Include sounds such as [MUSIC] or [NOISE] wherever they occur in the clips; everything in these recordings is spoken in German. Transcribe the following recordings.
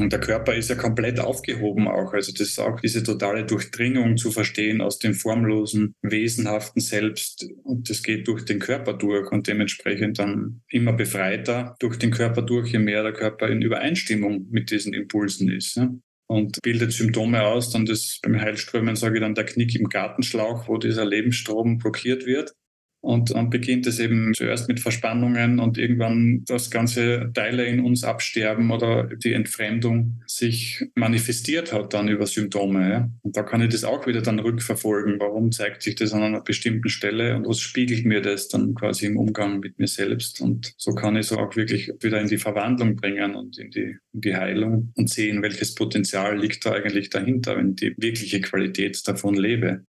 Und der Körper ist ja komplett aufgehoben auch. Also das ist auch diese totale Durchdringung zu verstehen aus dem formlosen, wesenhaften Selbst. Und das geht durch den Körper durch und dementsprechend dann immer befreiter durch den Körper durch, je mehr der Körper in Übereinstimmung mit diesen Impulsen ist. Ja? und bildet Symptome aus. Dann das beim Heilströmen sage ich dann der Knick im Gartenschlauch, wo dieser Lebensstrom blockiert wird. Und dann beginnt es eben zuerst mit Verspannungen und irgendwann das ganze Teile in uns absterben oder die Entfremdung sich manifestiert hat dann über Symptome. Und da kann ich das auch wieder dann rückverfolgen. Warum zeigt sich das an einer bestimmten Stelle und was spiegelt mir das dann quasi im Umgang mit mir selbst? Und so kann ich es auch wirklich wieder in die Verwandlung bringen und in die, in die Heilung und sehen, welches Potenzial liegt da eigentlich dahinter, wenn ich die wirkliche Qualität davon lebe.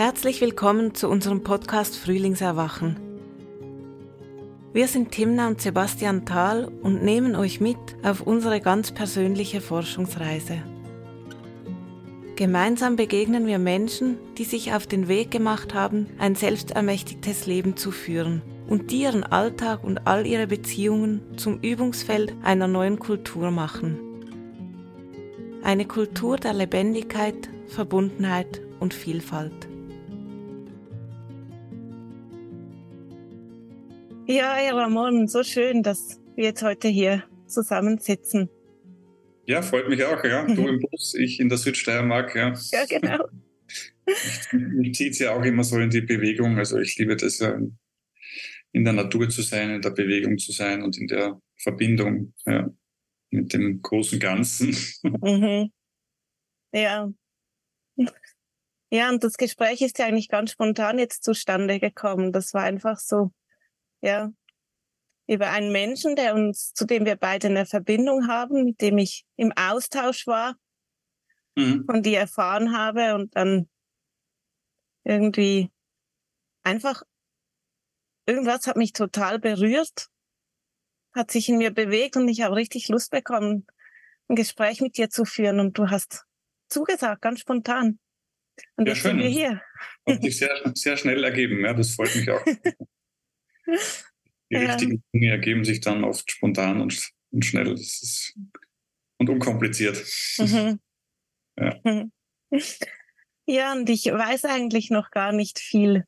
Herzlich willkommen zu unserem Podcast Frühlingserwachen. Wir sind Timna und Sebastian Thal und nehmen euch mit auf unsere ganz persönliche Forschungsreise. Gemeinsam begegnen wir Menschen, die sich auf den Weg gemacht haben, ein selbstermächtigtes Leben zu führen und die ihren Alltag und all ihre Beziehungen zum Übungsfeld einer neuen Kultur machen. Eine Kultur der Lebendigkeit, Verbundenheit und Vielfalt. Ja, Herr Ramon, so schön, dass wir jetzt heute hier zusammensitzen. Ja, freut mich auch, ja. Du im Bus, [LAUGHS] ich in der Südsteiermark, ja. Ja, genau. Mich zieht es ja auch immer so in die Bewegung. Also ich liebe das ja, in der Natur zu sein, in der Bewegung zu sein und in der Verbindung ja, mit dem großen Ganzen. Mhm. Ja. Ja, und das Gespräch ist ja eigentlich ganz spontan jetzt zustande gekommen. Das war einfach so ja, über einen Menschen, der uns, zu dem wir beide eine Verbindung haben, mit dem ich im Austausch war mhm. und die erfahren habe und dann irgendwie einfach irgendwas hat mich total berührt, hat sich in mir bewegt und ich habe richtig Lust bekommen, ein Gespräch mit dir zu führen und du hast zugesagt, ganz spontan. Und ja, jetzt schön. sind wir hier. Hat sich sehr, sehr schnell ergeben, ja, das freut mich auch. [LAUGHS] Die ja. richtigen Dinge ergeben sich dann oft spontan und, und schnell. Ist, und unkompliziert. Mhm. Ja. [LAUGHS] ja, und ich weiß eigentlich noch gar nicht viel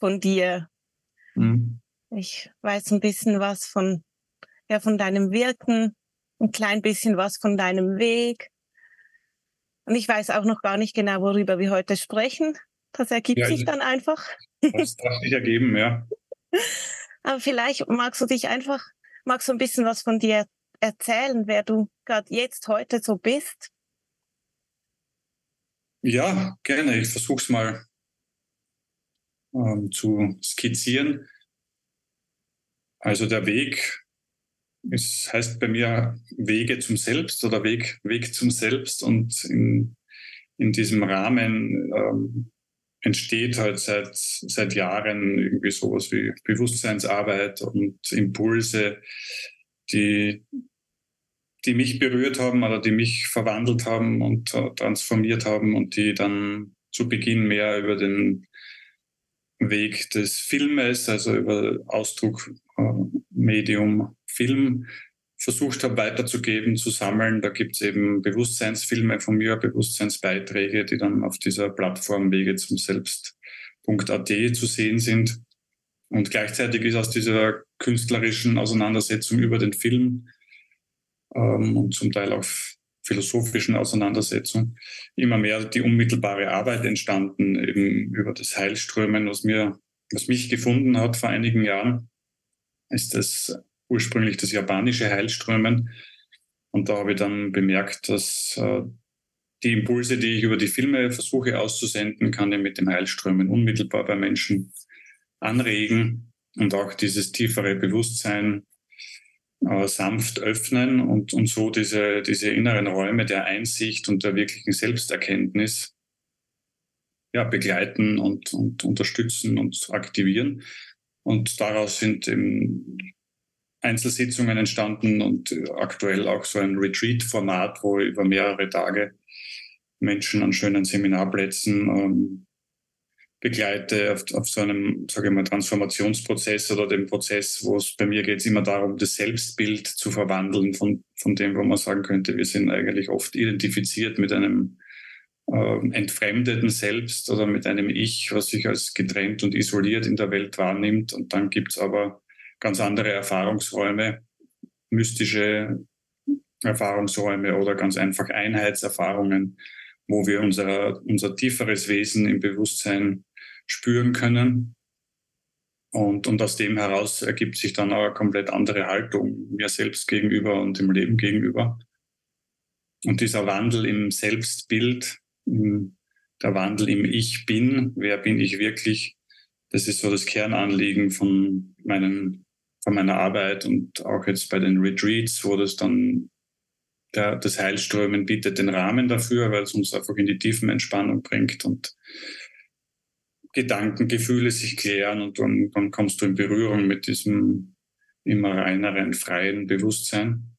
von dir. Mhm. Ich weiß ein bisschen was von, ja, von deinem Wirken, ein klein bisschen was von deinem Weg. Und ich weiß auch noch gar nicht genau, worüber wir heute sprechen. Das ergibt ja, sich dann einfach. Das darf sich ergeben, ja. [LAUGHS] Aber vielleicht magst du dich einfach, magst du ein bisschen was von dir erzählen, wer du gerade jetzt heute so bist? Ja, gerne. Ich versuche es mal ähm, zu skizzieren. Also der Weg es heißt bei mir Wege zum Selbst oder Weg, Weg zum Selbst. Und in, in diesem Rahmen ähm, entsteht halt seit, seit Jahren irgendwie sowas wie Bewusstseinsarbeit und Impulse, die, die mich berührt haben oder die mich verwandelt haben und transformiert haben und die dann zu Beginn mehr über den Weg des Filmes, also über Ausdruck, äh, Film versucht habe weiterzugeben, zu sammeln. Da gibt es eben Bewusstseinsfilme von mir, Bewusstseinsbeiträge, die dann auf dieser Plattform Wege zum Selbst.at zu sehen sind. Und gleichzeitig ist aus dieser künstlerischen Auseinandersetzung über den Film ähm, und zum Teil auch philosophischen Auseinandersetzung immer mehr die unmittelbare Arbeit entstanden, eben über das Heilströmen, was mir, was mich gefunden hat vor einigen Jahren, ist das ursprünglich das japanische Heilströmen. Und da habe ich dann bemerkt, dass äh, die Impulse, die ich über die Filme versuche auszusenden, kann ich mit dem Heilströmen unmittelbar bei Menschen anregen und auch dieses tiefere Bewusstsein äh, sanft öffnen und, und so diese, diese inneren Räume der Einsicht und der wirklichen Selbsterkenntnis ja, begleiten und, und unterstützen und aktivieren. Und daraus sind eben Einzelsitzungen entstanden und äh, aktuell auch so ein Retreat-Format, wo über mehrere Tage Menschen an schönen Seminarplätzen ähm, begleite auf, auf so einem, sage ich mal, Transformationsprozess oder dem Prozess, wo es bei mir geht es immer darum, das Selbstbild zu verwandeln von, von dem, wo man sagen könnte, wir sind eigentlich oft identifiziert mit einem äh, entfremdeten Selbst oder mit einem Ich, was sich als getrennt und isoliert in der Welt wahrnimmt. Und dann gibt es aber ganz andere Erfahrungsräume, mystische Erfahrungsräume oder ganz einfach Einheitserfahrungen, wo wir unser, unser tieferes Wesen im Bewusstsein spüren können. Und, und aus dem heraus ergibt sich dann auch eine komplett andere Haltung mir selbst gegenüber und dem Leben gegenüber. Und dieser Wandel im Selbstbild, der Wandel im Ich bin, wer bin ich wirklich, das ist so das Kernanliegen von, meinen, von meiner Arbeit und auch jetzt bei den Retreats, wo das dann der, das Heilströmen bietet den Rahmen dafür, weil es uns einfach in die tiefen Entspannung bringt und Gedanken, Gefühle sich klären und dann, dann kommst du in Berührung mit diesem immer reineren, freien Bewusstsein.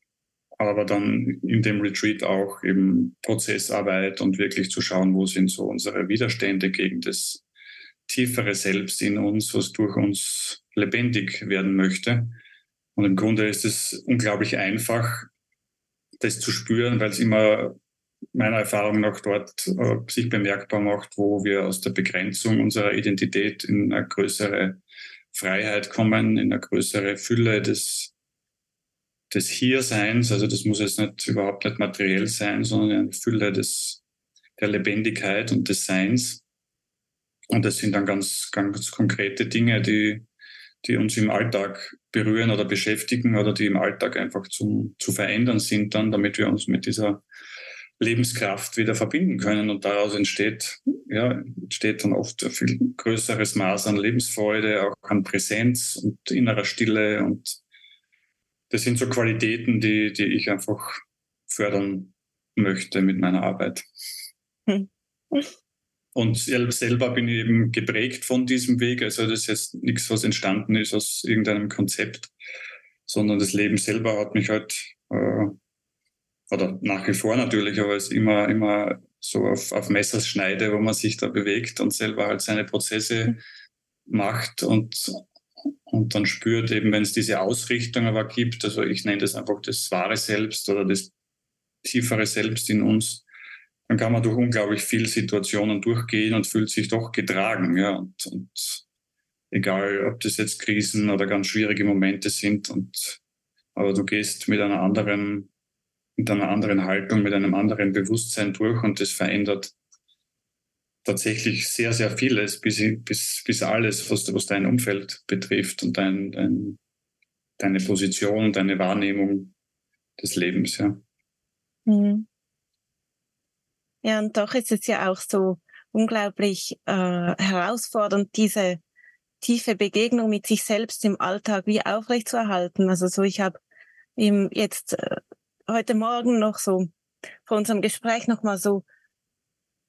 Aber dann in dem Retreat auch eben Prozessarbeit und wirklich zu schauen, wo sind so unsere Widerstände gegen das tiefere Selbst in uns, was durch uns lebendig werden möchte. Und im Grunde ist es unglaublich einfach, das zu spüren, weil es immer meiner Erfahrung nach dort äh, sich bemerkbar macht, wo wir aus der Begrenzung unserer Identität in eine größere Freiheit kommen, in eine größere Fülle des, des Hierseins. Also das muss jetzt nicht überhaupt nicht materiell sein, sondern eine Fülle des, der Lebendigkeit und des Seins. Und das sind dann ganz, ganz konkrete Dinge, die, die uns im Alltag berühren oder beschäftigen oder die im Alltag einfach zum, zu verändern sind dann, damit wir uns mit dieser Lebenskraft wieder verbinden können. Und daraus entsteht, ja, entsteht dann oft ein viel größeres Maß an Lebensfreude, auch an Präsenz und innerer Stille. Und das sind so Qualitäten, die, die ich einfach fördern möchte mit meiner Arbeit. Hm. Und selber bin ich eben geprägt von diesem Weg. Also das ist jetzt nichts, was entstanden ist aus irgendeinem Konzept, sondern das Leben selber hat mich halt äh, oder nach wie vor natürlich, aber es immer, immer so auf, auf Messerschneide, wo man sich da bewegt und selber halt seine Prozesse mhm. macht und, und dann spürt eben, wenn es diese Ausrichtung aber gibt, also ich nenne das einfach das wahre Selbst oder das tiefere Selbst in uns, dann kann man durch unglaublich viele Situationen durchgehen und fühlt sich doch getragen, ja, und, und egal, ob das jetzt Krisen oder ganz schwierige Momente sind und aber du gehst mit einer anderen mit einer anderen Haltung, mit einem anderen Bewusstsein durch und das verändert tatsächlich sehr, sehr vieles, bis, bis, bis alles, was, was dein Umfeld betrifft und dein, dein, deine Position, deine Wahrnehmung des Lebens, ja. Mhm. Ja, und doch ist es ja auch so unglaublich äh, herausfordernd, diese tiefe Begegnung mit sich selbst im Alltag wie aufrechtzuerhalten. Also so, ich habe jetzt äh, heute Morgen noch so vor unserem Gespräch noch mal so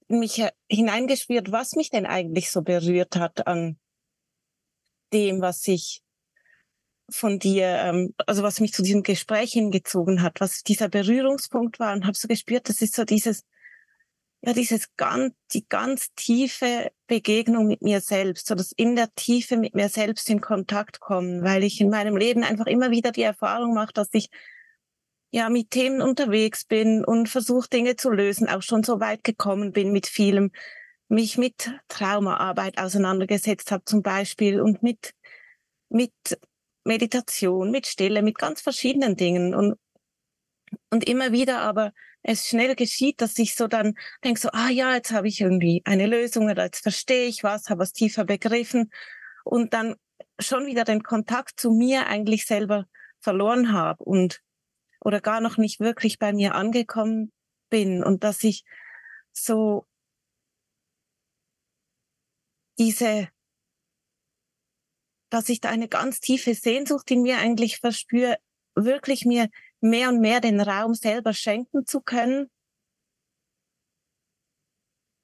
mich hineingespürt, was mich denn eigentlich so berührt hat an dem, was ich von dir, ähm, also was mich zu diesem Gespräch hingezogen hat, was dieser Berührungspunkt war und habe so gespürt, das ist so dieses, ja, dieses ganz, die ganz tiefe Begegnung mit mir selbst, so das in der Tiefe mit mir selbst in Kontakt kommen, weil ich in meinem Leben einfach immer wieder die Erfahrung mache, dass ich ja mit Themen unterwegs bin und versuche Dinge zu lösen, auch schon so weit gekommen bin mit vielem, mich mit Traumaarbeit auseinandergesetzt habe zum Beispiel und mit mit Meditation, mit Stille, mit ganz verschiedenen Dingen und und immer wieder aber es schnell geschieht, dass ich so dann denke so, ah ja, jetzt habe ich irgendwie eine Lösung oder jetzt verstehe ich was, habe was tiefer begriffen und dann schon wieder den Kontakt zu mir eigentlich selber verloren habe und oder gar noch nicht wirklich bei mir angekommen bin und dass ich so diese, dass ich da eine ganz tiefe Sehnsucht in mir eigentlich verspüre, wirklich mir mehr und mehr den Raum selber schenken zu können,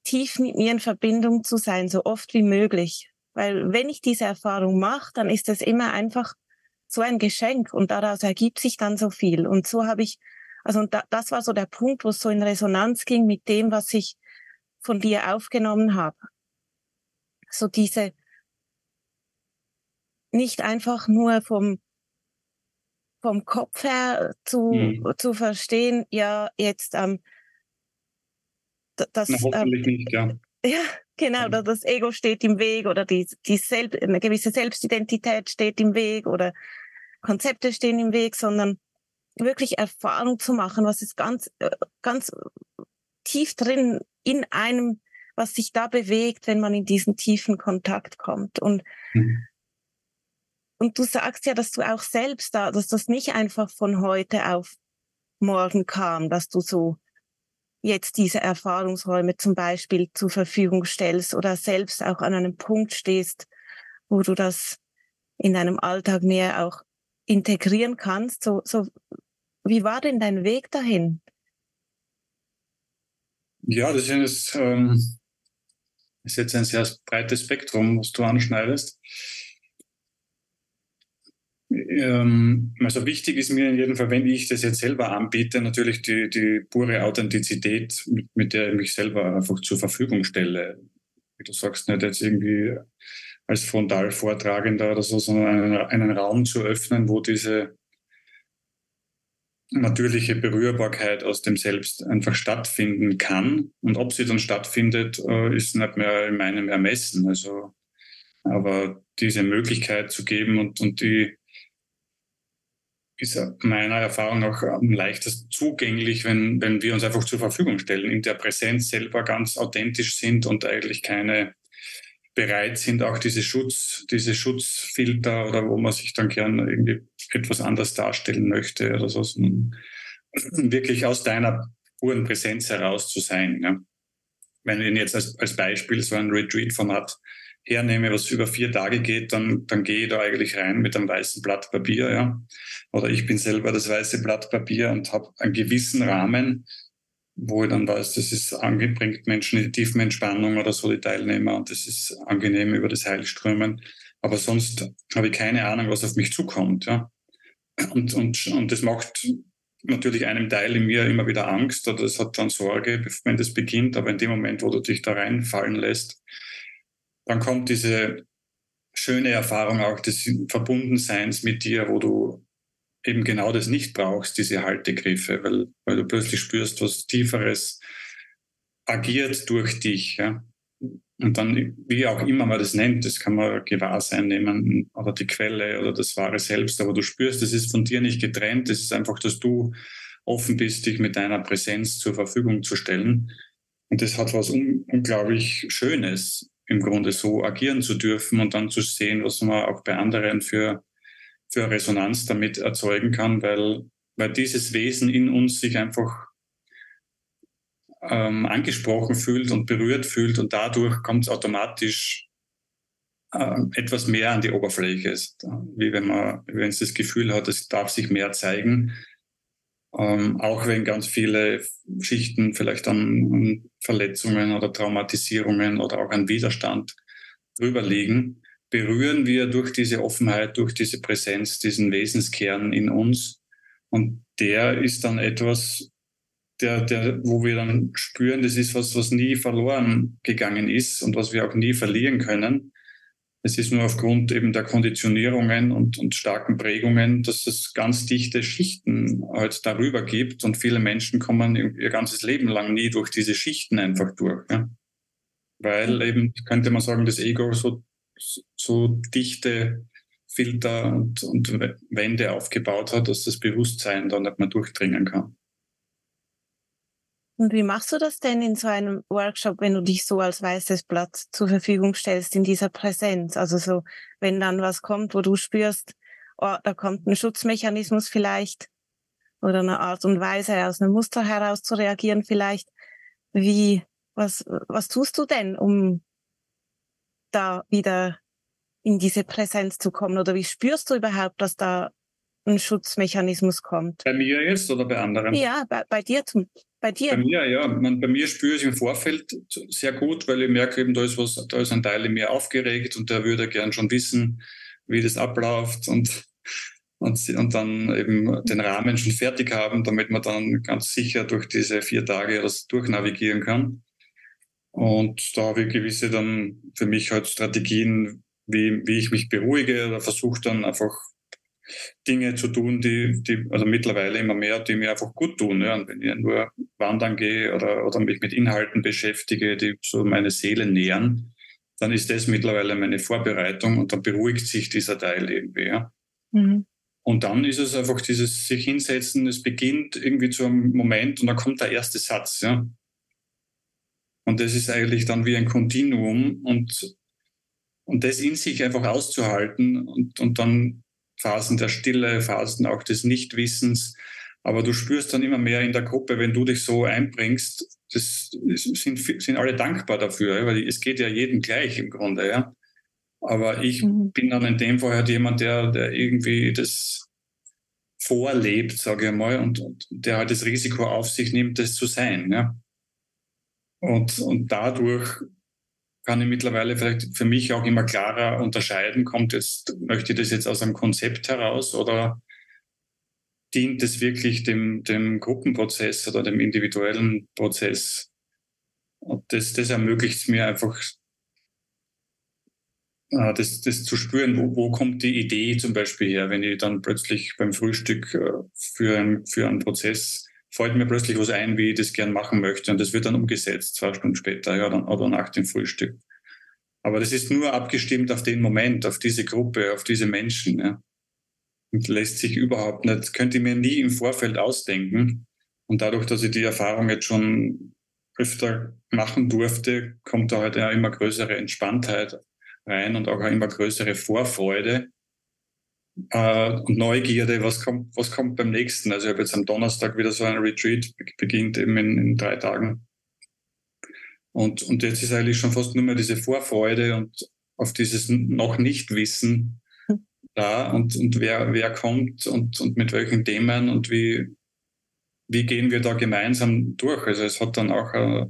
tief mit mir in Verbindung zu sein, so oft wie möglich. Weil wenn ich diese Erfahrung mache, dann ist es immer einfach so ein Geschenk und daraus ergibt sich dann so viel. Und so habe ich, also da, das war so der Punkt, wo es so in Resonanz ging mit dem, was ich von dir aufgenommen habe. so diese nicht einfach nur vom vom Kopf her zu, mhm. zu verstehen, ja, jetzt ähm, das. Na, ähm, nicht, ja. [LAUGHS] Ja, genau, mhm. das Ego steht im Weg oder die, die Selb eine gewisse Selbstidentität steht im Weg oder Konzepte stehen im Weg, sondern wirklich Erfahrung zu machen, was ist ganz, äh, ganz tief drin in einem, was sich da bewegt, wenn man in diesen tiefen Kontakt kommt. Und, mhm. Und du sagst ja, dass du auch selbst da, dass das nicht einfach von heute auf morgen kam, dass du so jetzt diese Erfahrungsräume zum Beispiel zur Verfügung stellst oder selbst auch an einem Punkt stehst, wo du das in deinem Alltag mehr auch integrieren kannst. So, so, wie war denn dein Weg dahin? Ja, das ist, ähm, ist jetzt ein sehr breites Spektrum, was du anschneidest. Ähm, also wichtig ist mir in jedem Fall, wenn ich das jetzt selber anbiete, natürlich die, die pure Authentizität, mit, mit der ich mich selber einfach zur Verfügung stelle. Wie du sagst, nicht jetzt irgendwie als Frontalvortragender oder so, sondern einen, einen Raum zu öffnen, wo diese natürliche Berührbarkeit aus dem Selbst einfach stattfinden kann. Und ob sie dann stattfindet, äh, ist nicht mehr in meinem Ermessen. Also, aber diese Möglichkeit zu geben und, und die ist meiner Erfahrung nach am leichtesten zugänglich, wenn, wenn wir uns einfach zur Verfügung stellen, in der Präsenz selber ganz authentisch sind und eigentlich keine bereit sind, auch diese Schutz, diese Schutzfilter oder wo man sich dann gern irgendwie etwas anders darstellen möchte oder so, sondern [CLEARS THROAT] wirklich aus deiner puren Präsenz heraus zu sein. Ja. Wenn ich jetzt als, als Beispiel so ein Retreat-Format hernehme, was über vier Tage geht, dann, dann gehe ich da eigentlich rein mit einem weißen Blatt Papier, ja. Oder ich bin selber das weiße Blatt Papier und habe einen gewissen Rahmen, wo ich dann weiß, das ist angebringt Menschen in tiefen Entspannung oder so, die Teilnehmer, und das ist angenehm über das Heilströmen. Aber sonst habe ich keine Ahnung, was auf mich zukommt, ja. Und, und, und das macht natürlich einem Teil in mir immer wieder Angst oder es hat dann Sorge, wenn das beginnt. Aber in dem Moment, wo du dich da reinfallen lässt, dann kommt diese schöne Erfahrung auch des Verbundenseins mit dir, wo du eben genau das nicht brauchst, diese Haltegriffe, weil, weil du plötzlich spürst, was Tieferes agiert durch dich. Ja? Und dann, wie auch immer man das nennt, das kann man Gewahrsein nehmen oder die Quelle oder das wahre Selbst, aber du spürst, das ist von dir nicht getrennt, es ist einfach, dass du offen bist, dich mit deiner Präsenz zur Verfügung zu stellen. Und das hat was un unglaublich Schönes, im Grunde so agieren zu dürfen und dann zu sehen, was man auch bei anderen für für Resonanz damit erzeugen kann, weil, weil dieses Wesen in uns sich einfach ähm, angesprochen fühlt und berührt fühlt und dadurch kommt es automatisch äh, etwas mehr an die Oberfläche, wie wenn man, wenn es das Gefühl hat, es darf sich mehr zeigen, ähm, auch wenn ganz viele Schichten vielleicht an, an Verletzungen oder Traumatisierungen oder auch an Widerstand drüber liegen berühren wir durch diese Offenheit, durch diese Präsenz, diesen Wesenskern in uns. Und der ist dann etwas, der, der, wo wir dann spüren, das ist was, was nie verloren gegangen ist und was wir auch nie verlieren können. Es ist nur aufgrund eben der Konditionierungen und, und starken Prägungen, dass es ganz dichte Schichten halt darüber gibt und viele Menschen kommen ihr ganzes Leben lang nie durch diese Schichten einfach durch. Ja? Weil eben, könnte man sagen, das Ego so so dichte Filter und, und Wände aufgebaut hat, dass das Bewusstsein da nicht mehr durchdringen kann. Und wie machst du das denn in so einem Workshop, wenn du dich so als weißes Blatt zur Verfügung stellst in dieser Präsenz? Also so, wenn dann was kommt, wo du spürst, oh, da kommt ein Schutzmechanismus vielleicht oder eine Art und Weise aus einem Muster heraus zu reagieren vielleicht. Wie, was, was tust du denn, um da wieder in diese Präsenz zu kommen? Oder wie spürst du überhaupt, dass da ein Schutzmechanismus kommt? Bei mir jetzt oder bei anderen? Ja, bei, bei dir zum, bei dir. Bei mir, ja. Man, bei mir spüre ich im Vorfeld sehr gut, weil ich merke eben, da ist was, da ist ein Teil in mir aufgeregt und der würde gern schon wissen, wie das abläuft und, und, und dann eben den Rahmen schon fertig haben, damit man dann ganz sicher durch diese vier Tage das durchnavigieren kann. Und da habe ich gewisse dann für mich halt Strategien, wie, wie ich mich beruhige oder versuche dann einfach Dinge zu tun, die, die, also mittlerweile immer mehr, die mir einfach gut tun. Ja. Und wenn ich nur wandern gehe oder, oder mich mit Inhalten beschäftige, die so meine Seele nähern, dann ist das mittlerweile meine Vorbereitung und dann beruhigt sich dieser Teil irgendwie. Ja. Mhm. Und dann ist es einfach dieses sich hinsetzen, es beginnt irgendwie zu einem Moment und dann kommt der erste Satz. Ja. Und das ist eigentlich dann wie ein Kontinuum und, und das in sich einfach auszuhalten und, und dann Phasen der Stille, Phasen auch des Nichtwissens. Aber du spürst dann immer mehr in der Gruppe, wenn du dich so einbringst, das sind, sind alle dankbar dafür, weil es geht ja jedem gleich im Grunde, ja. Aber ich mhm. bin dann in dem Fall halt jemand, der, der irgendwie das vorlebt, sage ich mal, und, und der halt das Risiko auf sich nimmt, das zu sein, ja. Und, und dadurch kann ich mittlerweile vielleicht für mich auch immer klarer unterscheiden, kommt jetzt, möchte ich das jetzt aus einem Konzept heraus oder dient es wirklich dem, dem Gruppenprozess oder dem individuellen Prozess? Und das, das ermöglicht es mir einfach, äh, das, das zu spüren, wo, wo kommt die Idee zum Beispiel her, wenn ich dann plötzlich beim Frühstück äh, für, ein, für einen Prozess fällt mir plötzlich was ein, wie ich das gern machen möchte. Und das wird dann umgesetzt, zwei Stunden später ja, dann, oder nach dem Frühstück. Aber das ist nur abgestimmt auf den Moment, auf diese Gruppe, auf diese Menschen. Ja. Und lässt sich überhaupt nicht, könnte ich mir nie im Vorfeld ausdenken. Und dadurch, dass ich die Erfahrung jetzt schon öfter machen durfte, kommt da halt ja immer größere Entspanntheit rein und auch eine immer größere Vorfreude äh, und Neugierde, was kommt, was kommt beim nächsten. Also ich habe jetzt am Donnerstag wieder so ein Retreat, beginnt eben in, in drei Tagen. Und, und jetzt ist eigentlich schon fast nur mehr diese Vorfreude und auf dieses noch nicht Wissen da und, und wer, wer kommt und, und mit welchen Themen und wie, wie gehen wir da gemeinsam durch. Also es hat dann auch, äh,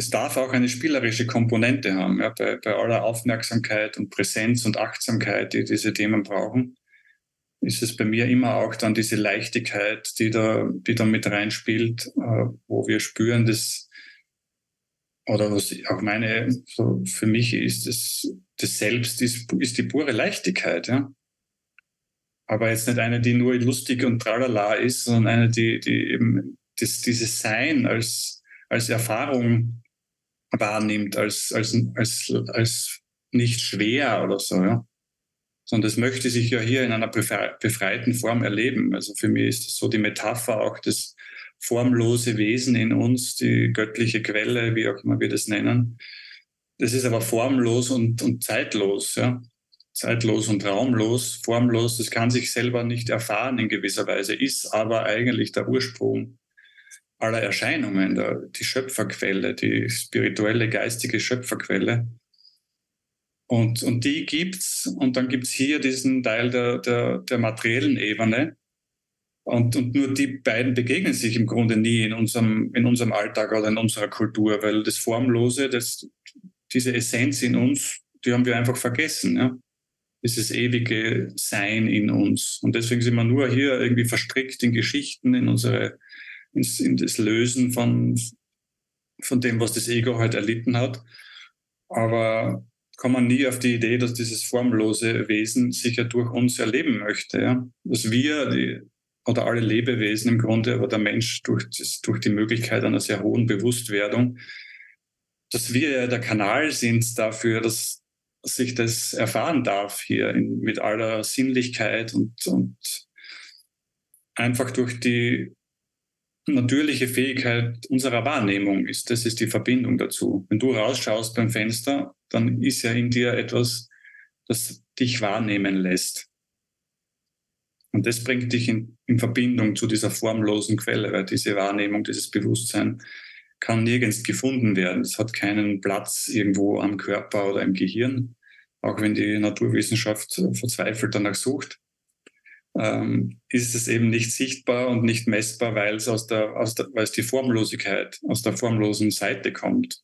es darf auch eine spielerische Komponente haben, ja, bei, bei aller Aufmerksamkeit und Präsenz und Achtsamkeit, die diese Themen brauchen ist es bei mir immer auch dann diese Leichtigkeit, die da, die da mit reinspielt, äh, wo wir spüren, dass oder was auch meine, so für mich ist das, das Selbst ist, ist die pure Leichtigkeit, ja. Aber jetzt nicht eine, die nur lustig und tralala ist, sondern eine, die, die eben das, dieses Sein als, als Erfahrung wahrnimmt, als, als, als, als nicht schwer oder so, ja. Sondern das möchte sich ja hier in einer befreiten Form erleben. Also für mich ist das so die Metapher auch des, formlose Wesen in uns, die göttliche Quelle, wie auch immer wir das nennen. Das ist aber formlos und, und zeitlos, ja. Zeitlos und raumlos, formlos, das kann sich selber nicht erfahren in gewisser Weise, ist aber eigentlich der Ursprung aller Erscheinungen, der, die Schöpferquelle, die spirituelle, geistige Schöpferquelle. Und, und die gibt's, und dann gibt's hier diesen Teil der, der, der materiellen Ebene, und, und nur die beiden begegnen sich im Grunde nie in unserem, in unserem Alltag oder in unserer Kultur, weil das Formlose, das, diese Essenz in uns, die haben wir einfach vergessen. Ja? Dieses ewige Sein in uns. Und deswegen sind wir nur hier irgendwie verstrickt in Geschichten, in unsere, in, in das Lösen von, von dem, was das Ego halt erlitten hat. Aber kommt man nie auf die Idee, dass dieses formlose Wesen sich ja durch uns erleben möchte. Ja? Dass wir, die, oder alle Lebewesen im Grunde, aber der Mensch durch, das, durch die Möglichkeit einer sehr hohen Bewusstwerdung, dass wir ja der Kanal sind dafür, dass sich das erfahren darf hier in, mit aller Sinnlichkeit und, und einfach durch die natürliche Fähigkeit unserer Wahrnehmung ist. Das ist die Verbindung dazu. Wenn du rausschaust beim Fenster, dann ist ja in dir etwas, das dich wahrnehmen lässt. Und das bringt dich in, in Verbindung zu dieser formlosen Quelle, weil diese Wahrnehmung, dieses Bewusstsein kann nirgends gefunden werden. Es hat keinen Platz irgendwo am Körper oder im Gehirn, auch wenn die Naturwissenschaft verzweifelt danach sucht. Ähm, ist es eben nicht sichtbar und nicht messbar, weil es aus der, aus der, weil es die Formlosigkeit aus der formlosen Seite kommt.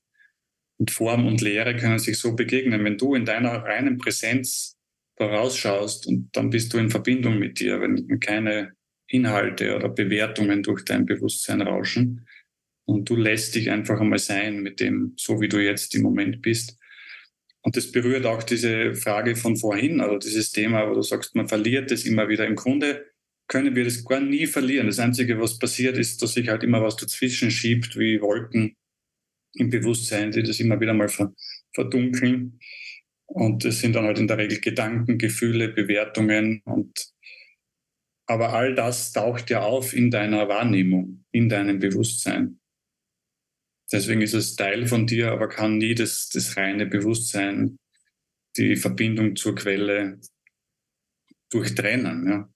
Und Form und Lehre können sich so begegnen. Wenn du in deiner reinen Präsenz vorausschaust und dann bist du in Verbindung mit dir, wenn keine Inhalte oder Bewertungen durch dein Bewusstsein rauschen, Und du lässt dich einfach einmal sein mit dem, so wie du jetzt im Moment bist. Und das berührt auch diese Frage von vorhin, also dieses Thema, wo du sagst, man verliert es immer wieder. Im Grunde können wir das gar nie verlieren. Das Einzige, was passiert, ist, dass sich halt immer was dazwischen schiebt, wie Wolken im Bewusstsein, die das immer wieder mal verdunkeln. Und das sind dann halt in der Regel Gedanken, Gefühle, Bewertungen und aber all das taucht ja auf in deiner Wahrnehmung, in deinem Bewusstsein. Deswegen ist es Teil von dir, aber kann nie das, das reine Bewusstsein, die Verbindung zur Quelle durchtrennen. Ja.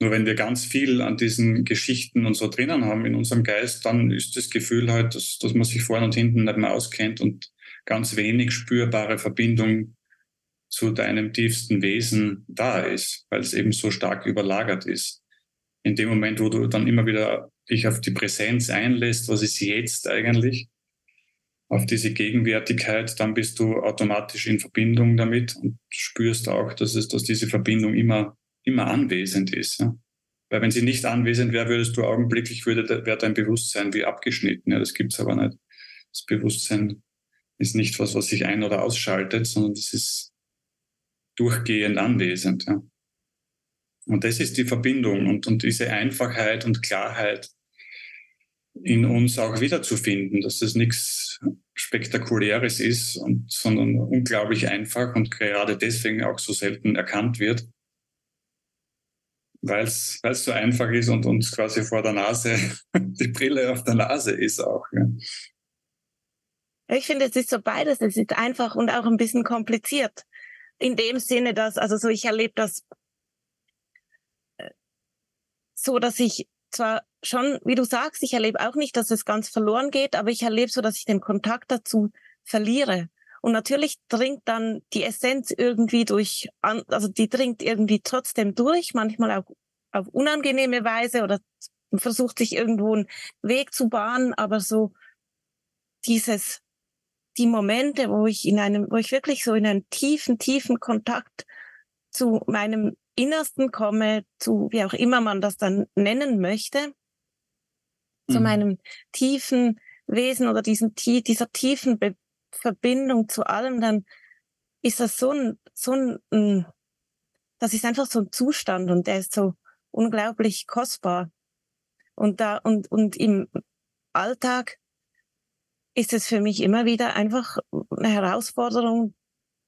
Nur wenn wir ganz viel an diesen Geschichten und so drinnen haben in unserem Geist, dann ist das Gefühl halt, dass, dass man sich vorne und hinten nicht mehr auskennt und ganz wenig spürbare Verbindung zu deinem tiefsten Wesen da ist, weil es eben so stark überlagert ist. In dem Moment, wo du dann immer wieder dich auf die Präsenz einlässt, was ist jetzt eigentlich, auf diese Gegenwärtigkeit, dann bist du automatisch in Verbindung damit und spürst auch, dass es, dass diese Verbindung immer, immer anwesend ist. Ja? Weil wenn sie nicht anwesend wäre, würdest du augenblicklich, würde, wäre dein Bewusstsein wie abgeschnitten. Ja, das gibt's aber nicht. Das Bewusstsein ist nicht was, was sich ein- oder ausschaltet, sondern das ist durchgehend anwesend. Ja. Und das ist die Verbindung und, und diese Einfachheit und Klarheit in uns auch wiederzufinden, dass das nichts Spektakuläres ist, und, sondern unglaublich einfach und gerade deswegen auch so selten erkannt wird, weil es so einfach ist und uns quasi vor der Nase, [LAUGHS] die Brille auf der Nase ist auch. Ja. Ich finde, es ist so beides. Es ist einfach und auch ein bisschen kompliziert in dem Sinne, dass, also so, ich erlebe das so, dass ich zwar schon, wie du sagst, ich erlebe auch nicht, dass es ganz verloren geht, aber ich erlebe so, dass ich den Kontakt dazu verliere. Und natürlich dringt dann die Essenz irgendwie durch, also die dringt irgendwie trotzdem durch, manchmal auch auf unangenehme Weise oder versucht sich irgendwo einen Weg zu bahnen, aber so dieses die Momente, wo ich in einem, wo ich wirklich so in einen tiefen, tiefen Kontakt zu meinem Innersten komme, zu wie auch immer man das dann nennen möchte, mhm. zu meinem tiefen Wesen oder diesen, dieser tiefen Be Verbindung zu allem, dann ist das so ein, so ein, das ist einfach so ein Zustand und der ist so unglaublich kostbar. Und da, und, und im Alltag ist es für mich immer wieder einfach eine Herausforderung,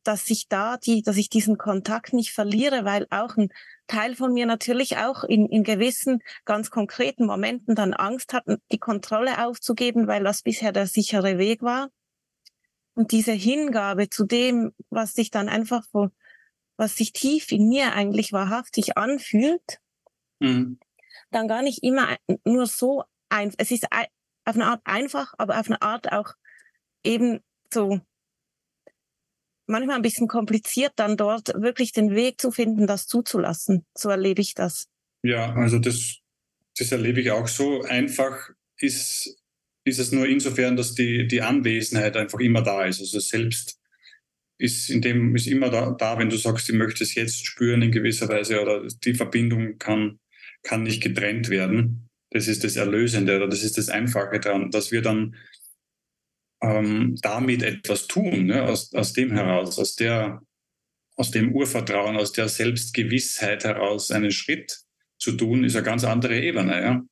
dass ich da die, dass ich diesen Kontakt nicht verliere, weil auch ein Teil von mir natürlich auch in, in gewissen ganz konkreten Momenten dann Angst hat, die Kontrolle aufzugeben, weil das bisher der sichere Weg war. Und diese Hingabe zu dem, was sich dann einfach so, was sich tief in mir eigentlich wahrhaftig anfühlt, mhm. dann gar nicht immer nur so ein, es ist auf eine Art einfach, aber auf eine Art auch eben so manchmal ein bisschen kompliziert, dann dort wirklich den Weg zu finden, das zuzulassen. So erlebe ich das. Ja, also das, das erlebe ich auch so. Einfach ist, ist es nur insofern, dass die, die Anwesenheit einfach immer da ist. Also selbst ist in dem ist immer da, da, wenn du sagst, ich möchte es jetzt spüren in gewisser Weise oder die Verbindung kann, kann nicht getrennt werden. Das ist das Erlösende oder das ist das Einfache daran, dass wir dann ähm, damit etwas tun, ne? aus, aus dem heraus, aus der, aus dem Urvertrauen, aus der Selbstgewissheit heraus einen Schritt zu tun, ist eine ganz andere Ebene. Ja?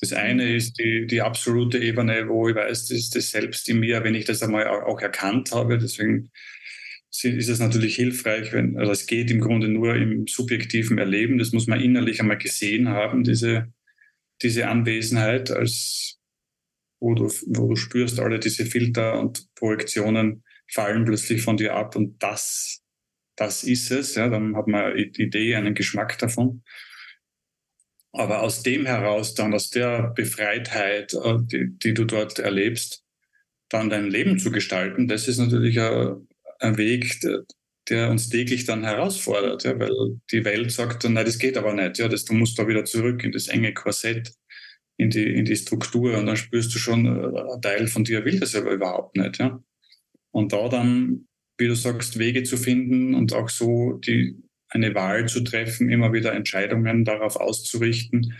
Das eine mhm. ist die, die absolute Ebene, wo ich weiß, das ist das Selbst in mir, wenn ich das einmal auch erkannt habe. Deswegen ist es natürlich hilfreich, wenn, also es geht im Grunde nur im subjektiven Erleben. Das muss man innerlich einmal gesehen haben, diese, diese Anwesenheit, als wo du, wo du spürst, alle diese Filter und Projektionen fallen plötzlich von dir ab und das, das ist es. Ja, dann hat man eine Idee, einen Geschmack davon. Aber aus dem heraus, dann aus der Befreitheit, äh, die, die du dort erlebst, dann dein Leben zu gestalten, das ist natürlich ein, ein Weg, der, der, uns täglich dann herausfordert, ja, weil die Welt sagt dann, nein, das geht aber nicht, ja, das, du musst da wieder zurück in das enge Korsett in die, in die Struktur und dann spürst du schon, äh, ein Teil von dir will das aber überhaupt nicht. Ja? Und da dann, wie du sagst, Wege zu finden und auch so die, eine Wahl zu treffen, immer wieder Entscheidungen darauf auszurichten,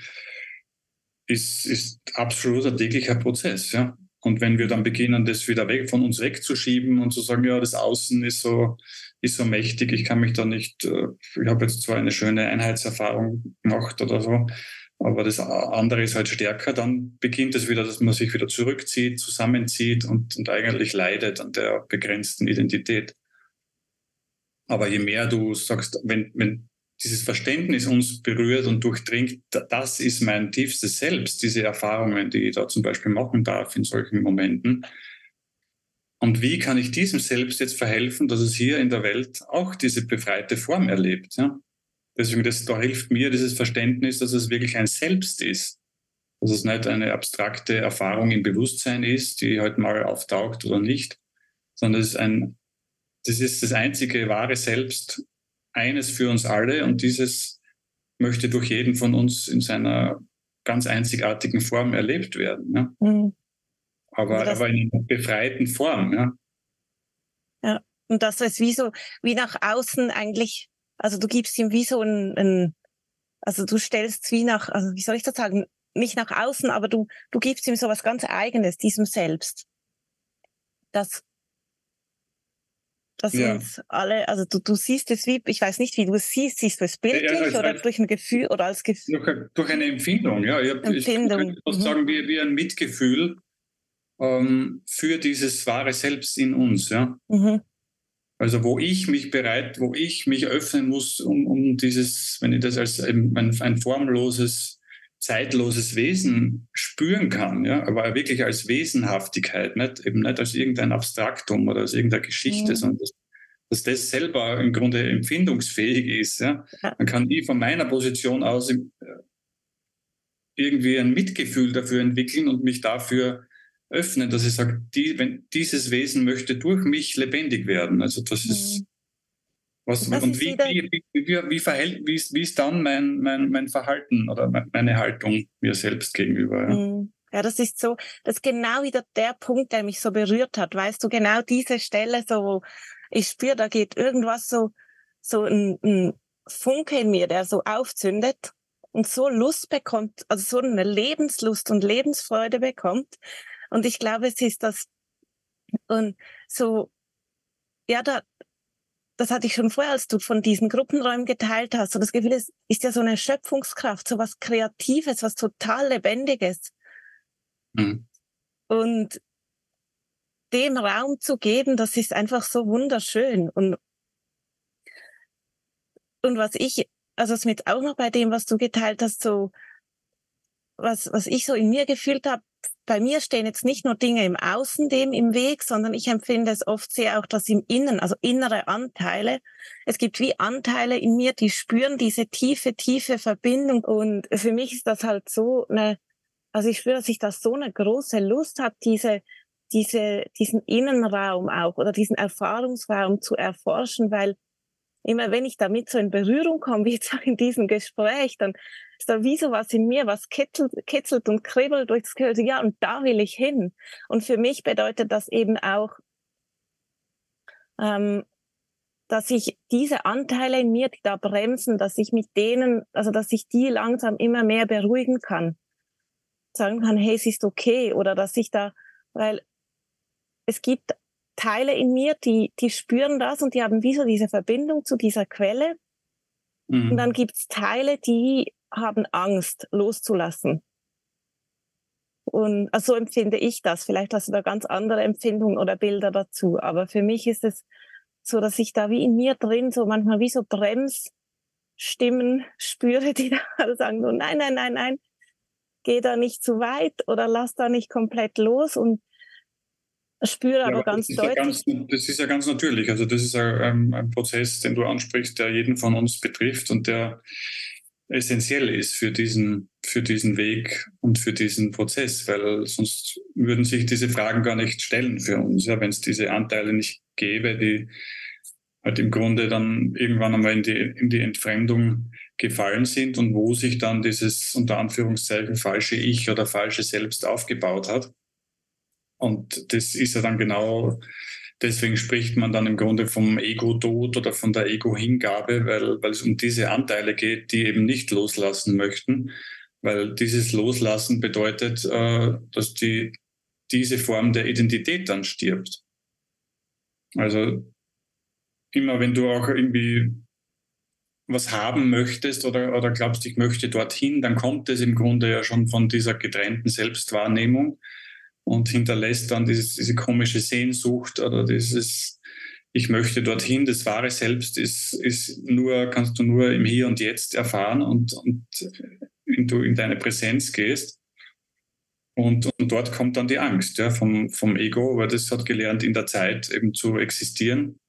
ist, ist absolut täglicher Prozess, ja. Und wenn wir dann beginnen, das wieder weg von uns wegzuschieben und zu sagen, ja, das Außen ist so, ist so mächtig, ich kann mich da nicht, äh, ich habe jetzt zwar eine schöne Einheitserfahrung gemacht oder so, aber das andere ist halt stärker, dann beginnt es wieder, dass man sich wieder zurückzieht, zusammenzieht und, und eigentlich leidet an der begrenzten Identität. Aber je mehr du sagst, wenn, wenn dieses Verständnis uns berührt und durchdringt, das ist mein tiefstes Selbst, diese Erfahrungen, die ich da zum Beispiel machen darf in solchen Momenten. Und wie kann ich diesem Selbst jetzt verhelfen, dass es hier in der Welt auch diese befreite Form erlebt? Ja? Deswegen, das, da hilft mir dieses Verständnis, dass es wirklich ein Selbst ist. Dass es nicht eine abstrakte Erfahrung im Bewusstsein ist, die halt mal auftaucht oder nicht, sondern es ist ein, das ist das einzige wahre Selbst, eines für uns alle und dieses möchte durch jeden von uns in seiner ganz einzigartigen Form erlebt werden. Ne? Mhm. Aber, also aber in einer befreiten Form. Ja. ja, und das ist wie so, wie nach außen eigentlich, also du gibst ihm wie so ein, ein also du stellst wie nach, also wie soll ich das sagen, nicht nach außen, aber du, du gibst ihm so was ganz Eigenes, diesem Selbst. Das dass ja. uns alle, also du, du siehst es wie, ich weiß nicht, wie du es siehst, siehst du es bildlich ja, also oder heißt, durch ein Gefühl oder als Gefühl? Durch, durch eine Empfindung, ja. Ich, Empfindung. ich würde mhm. sagen, wie, wie ein Mitgefühl ähm, für dieses wahre Selbst in uns, ja. Mhm. Also wo ich mich bereit, wo ich mich öffnen muss, um, um dieses, wenn ich das als ein, ein formloses, zeitloses Wesen spüren kann, ja, aber wirklich als Wesenhaftigkeit, nicht, eben nicht als irgendein Abstraktum oder als irgendeine Geschichte, mhm. sondern dass, dass, das selber im Grunde empfindungsfähig ist. Ja. Dann kann ich von meiner Position aus äh, irgendwie ein Mitgefühl dafür entwickeln und mich dafür öffnen, dass ich sage, die, wenn dieses Wesen möchte durch mich lebendig werden. Also das ist mhm. Was, das und wie, wie, wie, wie, verhält, wie, ist, wie ist dann mein, mein, mein Verhalten oder meine Haltung mir selbst gegenüber? Ja? Mhm. Ja, das ist so, das ist genau wieder der Punkt, der mich so berührt hat. Weißt du, genau diese Stelle, so, wo ich spüre, da geht irgendwas so, so ein, ein Funke in mir, der so aufzündet und so Lust bekommt, also so eine Lebenslust und Lebensfreude bekommt. Und ich glaube, es ist das, und so, ja, da, das hatte ich schon vorher, als du von diesen Gruppenräumen geteilt hast. So das Gefühl, es ist ja so eine Schöpfungskraft, so was Kreatives, was total Lebendiges. Mhm. Und dem Raum zu geben, das ist einfach so wunderschön. Und, und was ich, also es mit auch noch bei dem, was du geteilt hast, so, was, was ich so in mir gefühlt habe, bei mir stehen jetzt nicht nur Dinge im Außen dem im Weg, sondern ich empfinde es oft sehr auch das im Innen, also innere Anteile. Es gibt wie Anteile in mir, die spüren diese tiefe, tiefe Verbindung. Und für mich ist das halt so eine, also ich spüre, dass ich da so eine große Lust habe, diese, diese, diesen Innenraum auch oder diesen Erfahrungsraum zu erforschen, weil immer wenn ich damit so in Berührung komme, wie jetzt auch in diesem Gespräch, dann ist da wie so was in mir, was kitzelt, kitzelt und kribbelt durchs Gehör. Ja, und da will ich hin. Und für mich bedeutet das eben auch, ähm, dass ich diese Anteile in mir, die da bremsen, dass ich mit denen, also dass ich die langsam immer mehr beruhigen kann. Sagen kann, hey, es ist okay. Oder dass ich da, weil es gibt Teile in mir, die, die spüren das und die haben wie so diese Verbindung zu dieser Quelle. Mhm. Und dann gibt's Teile, die haben Angst loszulassen. Und also so empfinde ich das. Vielleicht hast du da ganz andere Empfindungen oder Bilder dazu. Aber für mich ist es so, dass ich da wie in mir drin so manchmal wie so Bremsstimmen spüre, die [LAUGHS] da sagen so, nein, nein, nein, nein, geh da nicht zu weit oder lass da nicht komplett los. Und spüre ja, aber ganz deutlich. Ja ganz, das ist ja ganz natürlich. Also das ist ein, ein, Prozess, den du ansprichst, der jeden von uns betrifft und der essentiell ist für diesen, für diesen Weg und für diesen Prozess, weil sonst würden sich diese Fragen gar nicht stellen für uns, ja, wenn es diese Anteile nicht gäbe, die halt im Grunde dann irgendwann einmal in die, in die Entfremdung gefallen sind und wo sich dann dieses unter Anführungszeichen falsche Ich oder falsche Selbst aufgebaut hat. Und das ist ja dann genau, deswegen spricht man dann im Grunde vom Ego-Tod oder von der Ego-Hingabe, weil, weil es um diese Anteile geht, die eben nicht loslassen möchten. weil dieses Loslassen bedeutet, äh, dass die, diese Form der Identität dann stirbt. Also immer wenn du auch irgendwie was haben möchtest oder, oder glaubst, ich möchte dorthin, dann kommt es im Grunde ja schon von dieser getrennten Selbstwahrnehmung und hinterlässt dann dieses, diese komische Sehnsucht oder dieses, ich möchte dorthin, das wahre Selbst ist, ist nur, kannst du nur im Hier und Jetzt erfahren und, und wenn du in deine Präsenz gehst. Und, und dort kommt dann die Angst ja, vom, vom Ego, weil das hat gelernt, in der Zeit eben zu existieren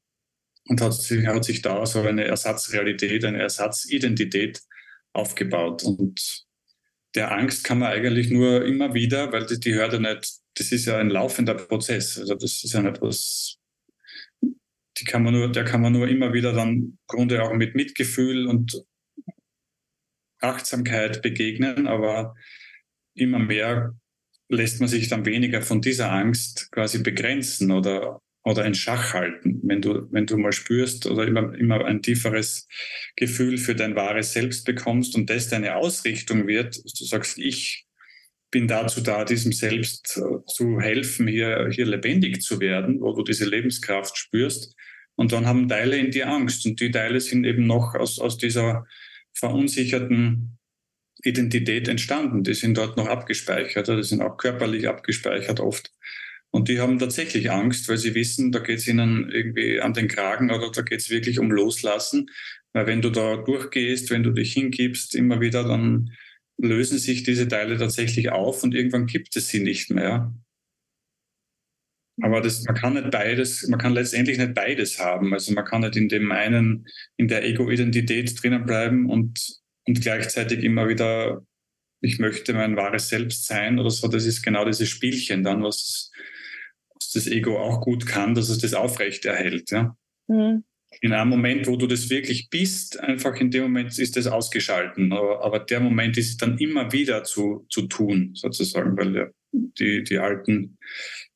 und hat, hat sich da so eine Ersatzrealität, eine Ersatzidentität aufgebaut. Und der Angst kann man eigentlich nur immer wieder, weil die, die hört ja nicht, das ist ja ein laufender Prozess. Also das ist ja nicht was, die kann man nur, der kann man nur immer wieder dann im Grunde auch mit Mitgefühl und Achtsamkeit begegnen, aber immer mehr lässt man sich dann weniger von dieser Angst quasi begrenzen oder oder in Schach halten, wenn du, wenn du mal spürst oder immer, immer ein tieferes Gefühl für dein wahres Selbst bekommst und das deine Ausrichtung wird, du sagst, ich bin dazu da, diesem Selbst äh, zu helfen, hier, hier lebendig zu werden, wo du diese Lebenskraft spürst. Und dann haben Teile in dir Angst und die Teile sind eben noch aus, aus dieser verunsicherten Identität entstanden. Die sind dort noch abgespeichert, die sind auch körperlich abgespeichert oft. Und die haben tatsächlich Angst, weil sie wissen, da geht es ihnen irgendwie an den Kragen oder da geht es wirklich um Loslassen. Weil wenn du da durchgehst, wenn du dich hingibst, immer wieder, dann lösen sich diese Teile tatsächlich auf und irgendwann gibt es sie nicht mehr. Aber das, man kann nicht beides, man kann letztendlich nicht beides haben. Also man kann nicht in dem einen, in der Ego-Identität drinnen bleiben und, und gleichzeitig immer wieder, ich möchte mein wahres Selbst sein oder so. Das ist genau dieses Spielchen dann, was, das Ego auch gut kann, dass es das aufrecht erhält. Ja? Mhm. In einem Moment, wo du das wirklich bist, einfach in dem Moment ist das ausgeschalten. Aber, aber der Moment ist dann immer wieder zu, zu tun, sozusagen, weil die, die, alten,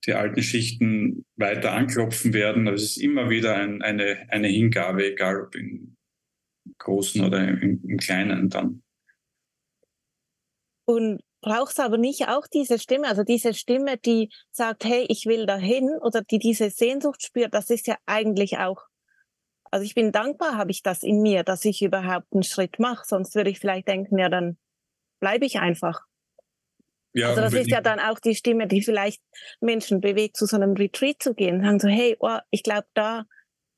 die alten Schichten weiter anklopfen werden. Also es ist immer wieder ein, eine, eine Hingabe, egal ob im Großen oder im, im Kleinen dann. Und brauchst aber nicht auch diese Stimme, also diese Stimme, die sagt, hey, ich will dahin oder die diese Sehnsucht spürt, das ist ja eigentlich auch, also ich bin dankbar, habe ich das in mir, dass ich überhaupt einen Schritt mache, sonst würde ich vielleicht denken, ja, dann bleibe ich einfach. Ja, also das ist ja dann auch die Stimme, die vielleicht Menschen bewegt, zu so einem Retreat zu gehen, sagen so, hey, oh, ich glaube, da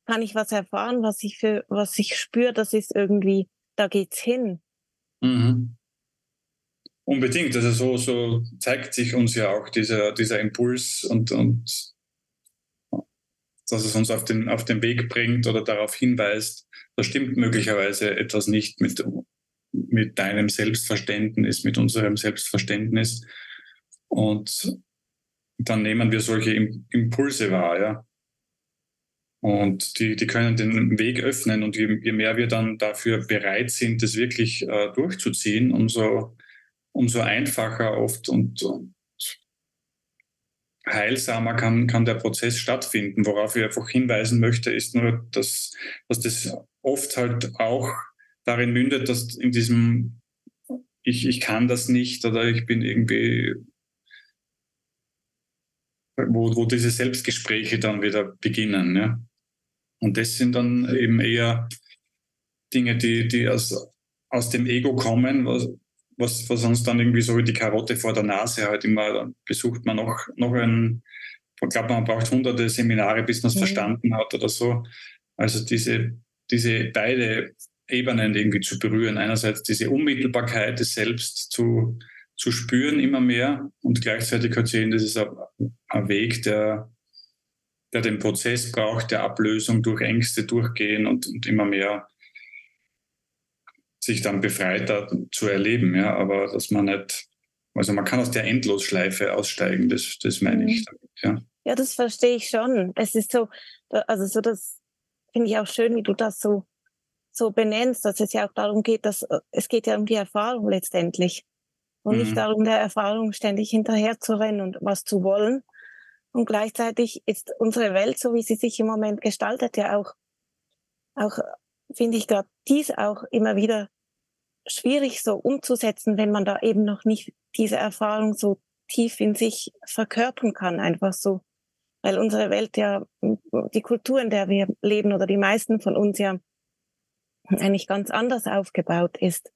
kann ich was erfahren, was ich für, was ich spüre, das ist irgendwie, da geht's hin. Mhm. Unbedingt. Also so, so zeigt sich uns ja auch dieser, dieser Impuls und, und dass es uns auf den, auf den Weg bringt oder darauf hinweist, da stimmt möglicherweise etwas nicht mit, mit deinem Selbstverständnis, mit unserem Selbstverständnis. Und dann nehmen wir solche Impulse wahr, ja. Und die, die können den Weg öffnen. Und je, je mehr wir dann dafür bereit sind, das wirklich äh, durchzuziehen, umso umso einfacher oft und, und heilsamer kann, kann der Prozess stattfinden. Worauf ich einfach hinweisen möchte, ist nur, dass, dass das oft halt auch darin mündet, dass in diesem ich, ich kann das nicht oder ich bin irgendwie, wo, wo diese Selbstgespräche dann wieder beginnen. Ja? Und das sind dann eben eher Dinge, die, die aus, aus dem Ego kommen, was, was, was uns dann irgendwie so wie die Karotte vor der Nase halt immer besucht man noch, noch ein, ich glaube, man braucht hunderte Seminare, bis man es mhm. verstanden hat oder so. Also diese, diese beide Ebenen irgendwie zu berühren. Einerseits diese Unmittelbarkeit des Selbst zu, zu spüren immer mehr und gleichzeitig halt sehen, das ist ein, ein Weg, der, der den Prozess braucht, der Ablösung durch Ängste durchgehen und, und immer mehr sich dann befreiter zu erleben, ja, aber dass man nicht, also man kann aus der Endlosschleife aussteigen, das, das meine ich mhm. damit, ja. Ja, das verstehe ich schon. Es ist so, also so das finde ich auch schön, wie du das so, so benennst, dass es ja auch darum geht, dass es geht ja um die Erfahrung letztendlich. Und mhm. nicht darum, der Erfahrung ständig hinterher zu rennen und was zu wollen. Und gleichzeitig ist unsere Welt, so wie sie sich im Moment gestaltet, ja auch, auch finde ich gerade dies auch immer wieder schwierig so umzusetzen, wenn man da eben noch nicht diese Erfahrung so tief in sich verkörpern kann, einfach so. Weil unsere Welt ja, die Kultur, in der wir leben oder die meisten von uns ja eigentlich ganz anders aufgebaut ist.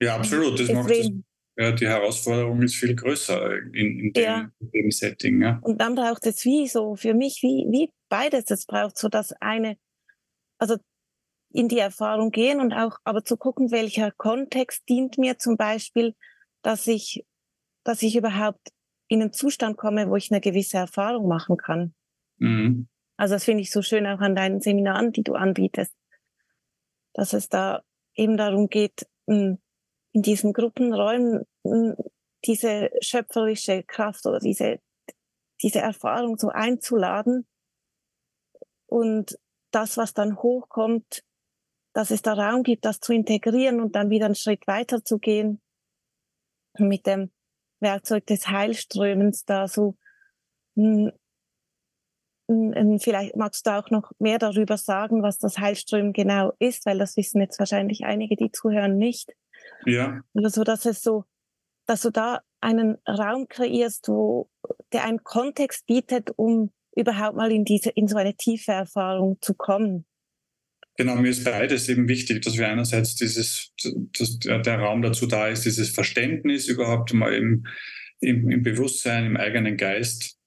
Ja, absolut. Das macht das, ja, die Herausforderung ist viel größer in, in, dem, ja. in dem, Setting. Ja. Und dann braucht es wie so, für mich, wie, wie beides. Es braucht so das eine, also in die Erfahrung gehen und auch aber zu gucken, welcher Kontext dient mir zum Beispiel, dass ich, dass ich überhaupt in einen Zustand komme, wo ich eine gewisse Erfahrung machen kann. Mhm. Also das finde ich so schön auch an deinen Seminaren, die du anbietest, dass es da eben darum geht, in diesen Gruppenräumen diese schöpferische Kraft oder diese, diese Erfahrung so einzuladen und das, was dann hochkommt, dass es da Raum gibt, das zu integrieren und dann wieder einen Schritt weiter zu gehen mit dem Werkzeug des Heilströmens da so Vielleicht magst du auch noch mehr darüber sagen, was das Heilströmen genau ist, weil das wissen jetzt wahrscheinlich einige, die zuhören, nicht. Ja. Also, dass es so, dass du da einen Raum kreierst, wo der einen Kontext bietet, um überhaupt mal in diese, in so eine tiefe Erfahrung zu kommen. Genau, mir ist beides eben wichtig, dass wir einerseits dieses, dass der Raum dazu da ist, dieses Verständnis überhaupt mal im, im, im Bewusstsein, im eigenen Geist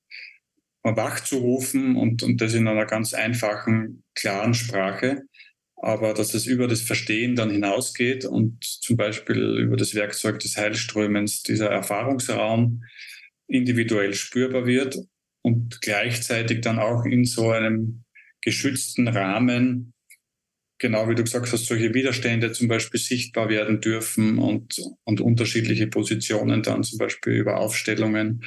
wachzurufen und, und das in einer ganz einfachen, klaren Sprache. Aber dass es über das Verstehen dann hinausgeht und zum Beispiel über das Werkzeug des Heilströmens dieser Erfahrungsraum individuell spürbar wird und gleichzeitig dann auch in so einem geschützten Rahmen genau wie du gesagt hast, solche Widerstände zum Beispiel sichtbar werden dürfen und, und unterschiedliche Positionen dann zum Beispiel über Aufstellungen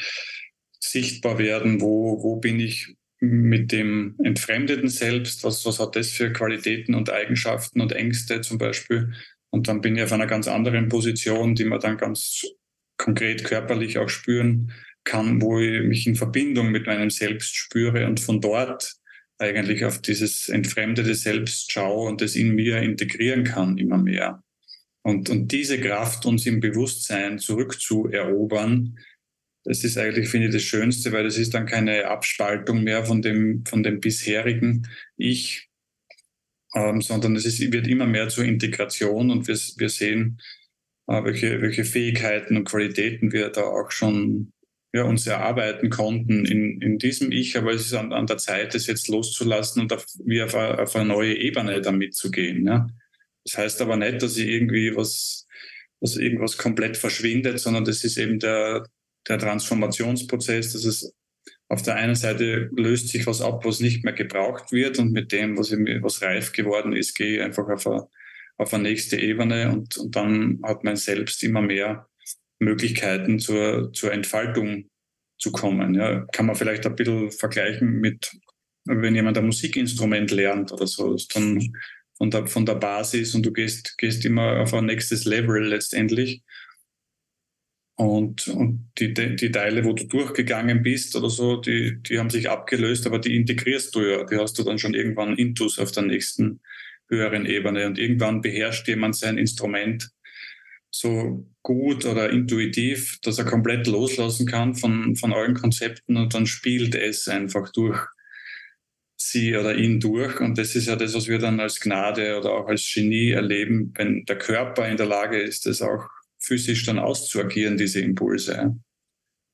sichtbar werden. Wo, wo bin ich mit dem entfremdeten Selbst? Was, was hat das für Qualitäten und Eigenschaften und Ängste zum Beispiel? Und dann bin ich auf einer ganz anderen Position, die man dann ganz konkret körperlich auch spüren kann, wo ich mich in Verbindung mit meinem Selbst spüre und von dort eigentlich auf dieses entfremdete Selbst schaue und es in mir integrieren kann immer mehr. Und, und diese Kraft, uns im Bewusstsein zurückzuerobern, das ist eigentlich, finde ich, das Schönste, weil das ist dann keine Abspaltung mehr von dem, von dem bisherigen Ich, ähm, sondern es ist, wird immer mehr zur Integration und wir, wir sehen, äh, welche, welche Fähigkeiten und Qualitäten wir da auch schon wir uns erarbeiten konnten in, in diesem Ich, aber es ist an, an der Zeit, es jetzt loszulassen und auf, wie auf, auf eine neue Ebene damit zu gehen. Ja? Das heißt aber nicht, dass ich irgendwie was, dass irgendwas komplett verschwindet, sondern das ist eben der, der Transformationsprozess, dass es auf der einen Seite löst sich was ab, was nicht mehr gebraucht wird und mit dem, was, was reif geworden ist, gehe ich einfach auf eine, auf eine nächste Ebene und, und dann hat mein Selbst immer mehr Möglichkeiten zur, zur Entfaltung zu kommen. Ja, kann man vielleicht ein bisschen vergleichen mit, wenn jemand ein Musikinstrument lernt oder so, dann von der, von der Basis und du gehst, gehst immer auf ein nächstes Level letztendlich. Und, und die, die Teile, wo du durchgegangen bist oder so, die, die haben sich abgelöst, aber die integrierst du ja. Die hast du dann schon irgendwann intus auf der nächsten höheren Ebene. Und irgendwann beherrscht jemand sein Instrument so gut oder intuitiv, dass er komplett loslassen kann von, von allen Konzepten und dann spielt es einfach durch sie oder ihn durch. Und das ist ja das, was wir dann als Gnade oder auch als Genie erleben, wenn der Körper in der Lage ist, das auch physisch dann auszuagieren, diese Impulse.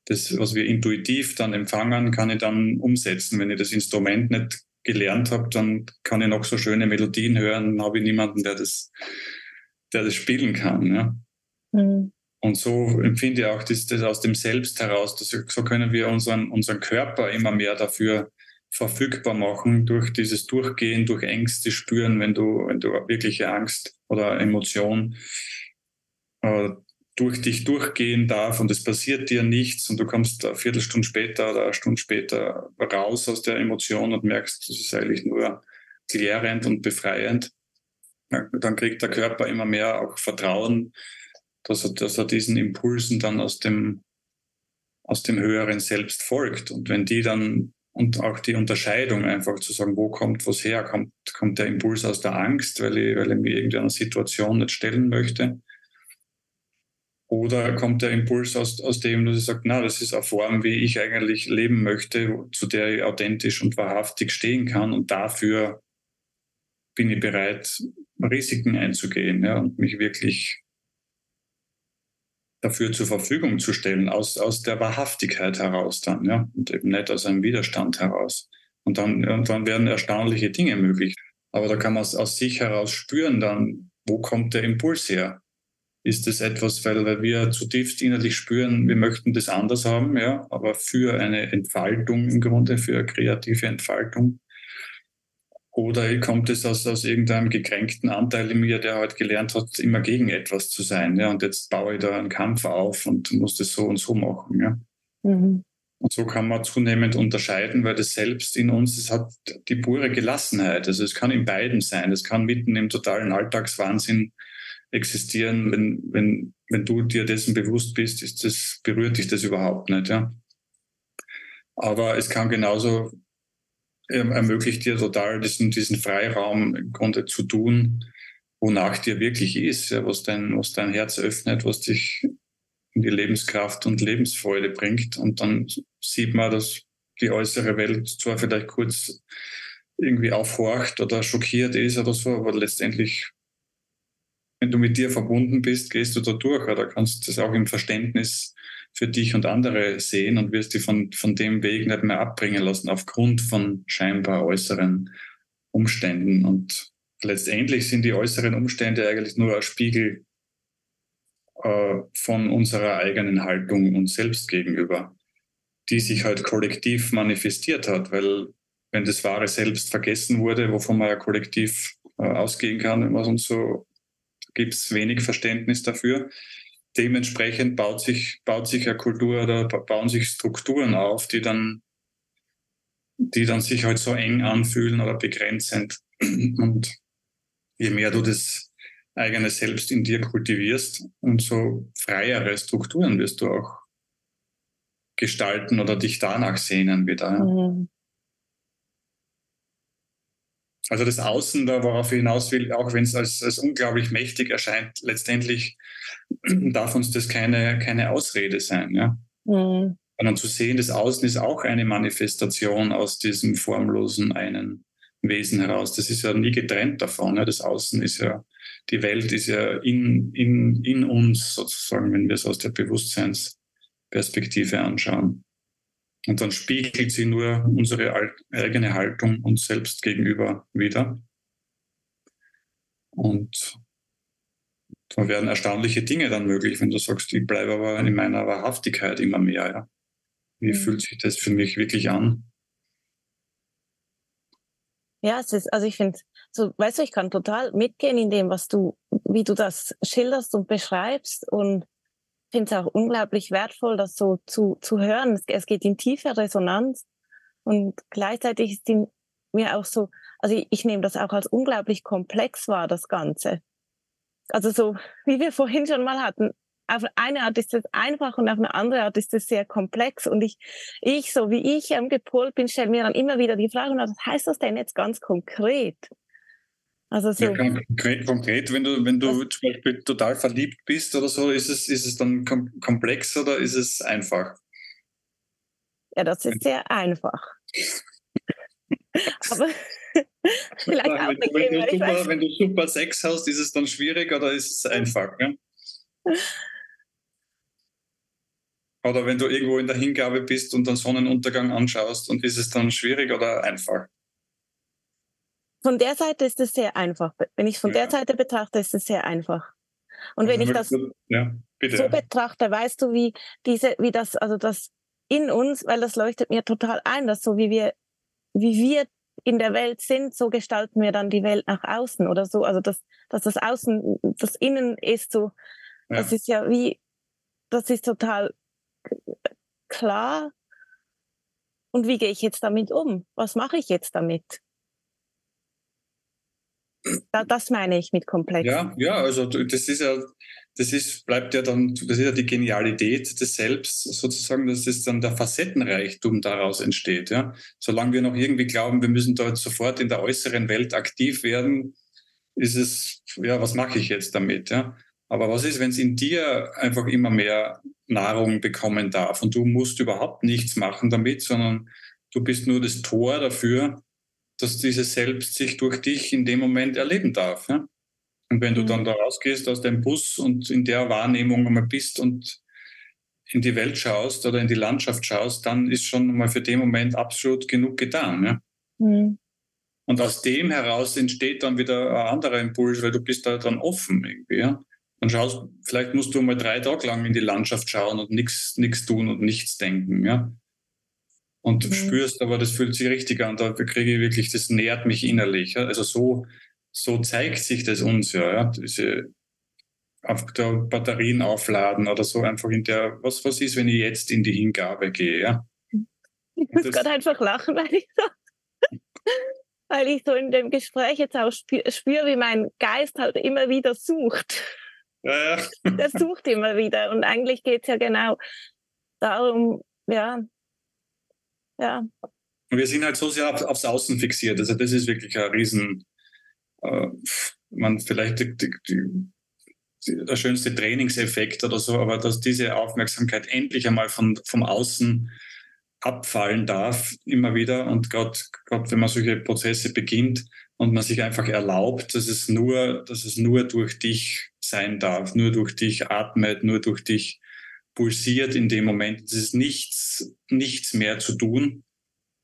Das, was wir intuitiv dann empfangen, kann ich dann umsetzen. Wenn ich das Instrument nicht gelernt habe, dann kann ich noch so schöne Melodien hören, dann habe ich niemanden, der das, der das spielen kann. Ja. Mhm. Und so empfinde ich auch das, das aus dem Selbst heraus, dass so können wir unseren, unseren Körper immer mehr dafür verfügbar machen, durch dieses Durchgehen, durch Ängste spüren, wenn du, wenn du wirkliche Angst oder Emotion äh, durch dich durchgehen darf und es passiert dir nichts und du kommst eine Viertelstunde später oder eine Stunde später raus aus der Emotion und merkst, das ist eigentlich nur klärend und befreiend. Dann kriegt der Körper immer mehr auch Vertrauen dass er, dass er diesen Impulsen dann aus dem, aus dem höheren Selbst folgt. Und wenn die dann und auch die Unterscheidung einfach zu sagen, wo kommt was her? Kommt, kommt der Impuls aus der Angst, weil ich, weil ich mir irgendeiner Situation nicht stellen möchte? Oder kommt der Impuls aus, aus dem, dass ich sage, na, das ist eine Form, wie ich eigentlich leben möchte, zu der ich authentisch und wahrhaftig stehen kann und dafür bin ich bereit, Risiken einzugehen ja, und mich wirklich dafür zur Verfügung zu stellen, aus, aus der Wahrhaftigkeit heraus dann, ja, und eben nicht aus einem Widerstand heraus. Und dann, und dann werden erstaunliche Dinge möglich. Aber da kann man aus sich heraus spüren dann, wo kommt der Impuls her? Ist das etwas, weil, weil wir zutiefst innerlich spüren, wir möchten das anders haben, ja, aber für eine Entfaltung im Grunde, für eine kreative Entfaltung? Oder kommt es aus, aus irgendeinem gekränkten Anteil in mir, der halt gelernt hat, immer gegen etwas zu sein, ja, und jetzt baue ich da einen Kampf auf und muss das so und so machen, ja. Mhm. Und so kann man zunehmend unterscheiden, weil das Selbst in uns, es hat die pure Gelassenheit. Also es kann in beiden sein. Es kann mitten im totalen Alltagswahnsinn existieren, wenn, wenn, wenn du dir dessen bewusst bist, ist das, berührt dich das überhaupt nicht, ja. Aber es kann genauso ermöglicht dir total diesen, diesen Freiraum im Grunde zu tun, wonach dir wirklich ist, ja, was dein, was dein Herz öffnet, was dich in die Lebenskraft und Lebensfreude bringt. Und dann sieht man, dass die äußere Welt zwar vielleicht kurz irgendwie aufhorcht oder schockiert ist oder so, aber letztendlich wenn du mit dir verbunden bist, gehst du da durch oder kannst das auch im Verständnis für dich und andere sehen und wirst dich von, von dem Weg nicht mehr abbringen lassen aufgrund von scheinbar äußeren Umständen. Und letztendlich sind die äußeren Umstände eigentlich nur ein Spiegel äh, von unserer eigenen Haltung uns selbst gegenüber, die sich halt kollektiv manifestiert hat, weil wenn das wahre Selbst vergessen wurde, wovon man ja kollektiv äh, ausgehen kann, es uns so gibt es wenig Verständnis dafür. Dementsprechend baut sich, baut sich eine Kultur oder bauen sich Strukturen auf, die dann, die dann sich halt so eng anfühlen oder begrenzend. Und je mehr du das eigene Selbst in dir kultivierst, umso freiere Strukturen wirst du auch gestalten oder dich danach sehnen wieder. Mhm. Also das Außen, da worauf ich hinaus will, auch wenn es als, als unglaublich mächtig erscheint, letztendlich [CLEARS THROAT] darf uns das keine, keine Ausrede sein. Ja? Mhm. Sondern zu sehen, das Außen ist auch eine Manifestation aus diesem formlosen einen Wesen heraus. Das ist ja nie getrennt davon. Ja? Das Außen ist ja, die Welt ist ja in, in, in uns sozusagen, wenn wir es aus der Bewusstseinsperspektive anschauen. Und dann spiegelt sie nur unsere eigene Haltung uns selbst gegenüber wieder. Und da werden erstaunliche Dinge dann möglich, wenn du sagst, ich bleibe aber in meiner Wahrhaftigkeit immer mehr. Ja. Wie mhm. fühlt sich das für mich wirklich an? Ja, es ist, also ich finde, so, weißt du, ich kann total mitgehen in dem, was du, wie du das schilderst und beschreibst und finde es auch unglaublich wertvoll, das so zu, zu hören. Es, geht in tiefe Resonanz und gleichzeitig ist die, mir auch so, also ich, ich nehme das auch als unglaublich komplex wahr, das Ganze. Also so, wie wir vorhin schon mal hatten, auf eine Art ist es einfach und auf eine andere Art ist es sehr komplex. Und ich, ich so wie ich ähm, gepolt bin, stelle mir dann immer wieder die Frage, was heißt das denn jetzt ganz konkret? Also so. Ja, konkret, konkret, wenn du, wenn du zum Beispiel total verliebt bist oder so, ist es, ist es dann komplex oder ist es einfach? Ja, das ist sehr einfach. Aber [LAUGHS] vielleicht auch wenn, wenn, du super, wenn du super Sex hast, ist es dann schwierig oder ist es einfach? Ja? Oder wenn du irgendwo in der Hingabe bist und den Sonnenuntergang anschaust und ist es dann schwierig oder einfach? Von der Seite ist es sehr einfach. Wenn ich es von ja. der Seite betrachte, ist es sehr einfach. Und wenn also, ich das ja, so betrachte, weißt du, wie diese, wie das, also das in uns, weil das leuchtet mir total ein, dass so wie wir, wie wir in der Welt sind, so gestalten wir dann die Welt nach außen oder so. Also dass, dass das Außen, das Innen ist so, ja. das ist ja wie, das ist total klar. Und wie gehe ich jetzt damit um? Was mache ich jetzt damit? Das meine ich mit komplex. Ja, ja, also das ist ja, das ist, bleibt ja dann, das ist ja die Genialität des Selbst sozusagen, dass es dann der Facettenreichtum daraus entsteht. Ja? Solange wir noch irgendwie glauben, wir müssen dort sofort in der äußeren Welt aktiv werden, ist es, ja, was mache ich jetzt damit? Ja? Aber was ist, wenn es in dir einfach immer mehr Nahrung bekommen darf und du musst überhaupt nichts machen damit, sondern du bist nur das Tor dafür, dass dieses Selbst sich durch dich in dem Moment erleben darf. Ja? Und wenn du mhm. dann da rausgehst aus dem Bus und in der Wahrnehmung einmal bist und in die Welt schaust oder in die Landschaft schaust, dann ist schon mal für den Moment absolut genug getan. Ja? Mhm. Und aus dem heraus entsteht dann wieder ein anderer Impuls, weil du bist da dann offen irgendwie. Ja? Dann schaust, vielleicht musst du mal drei Tage lang in die Landschaft schauen und nichts tun und nichts denken. Ja? Und mhm. spürst aber, das fühlt sich richtig an, da kriege ich wirklich, das nährt mich innerlich. Ja? Also so so zeigt sich das uns ja, ja diese auf der Batterien aufladen oder so einfach in der, was, was ist, wenn ich jetzt in die Hingabe gehe, ja? Ich muss gerade einfach lachen, [LAUGHS] weil ich so, weil ich so in dem Gespräch jetzt auch spüre, spür, wie mein Geist halt immer wieder sucht. Ja, ja. Der sucht immer wieder. Und eigentlich geht es ja genau darum, ja, ja. wir sind halt so sehr auf, aufs Außen fixiert. Also das ist wirklich ein riesen, äh, man vielleicht die, die, die, der schönste Trainingseffekt oder so, aber dass diese Aufmerksamkeit endlich einmal von, vom Außen abfallen darf, immer wieder. Und gerade wenn man solche Prozesse beginnt und man sich einfach erlaubt, dass es nur, dass es nur durch dich sein darf, nur durch dich atmet, nur durch dich pulsiert in dem Moment. Es ist nichts, nichts mehr zu tun.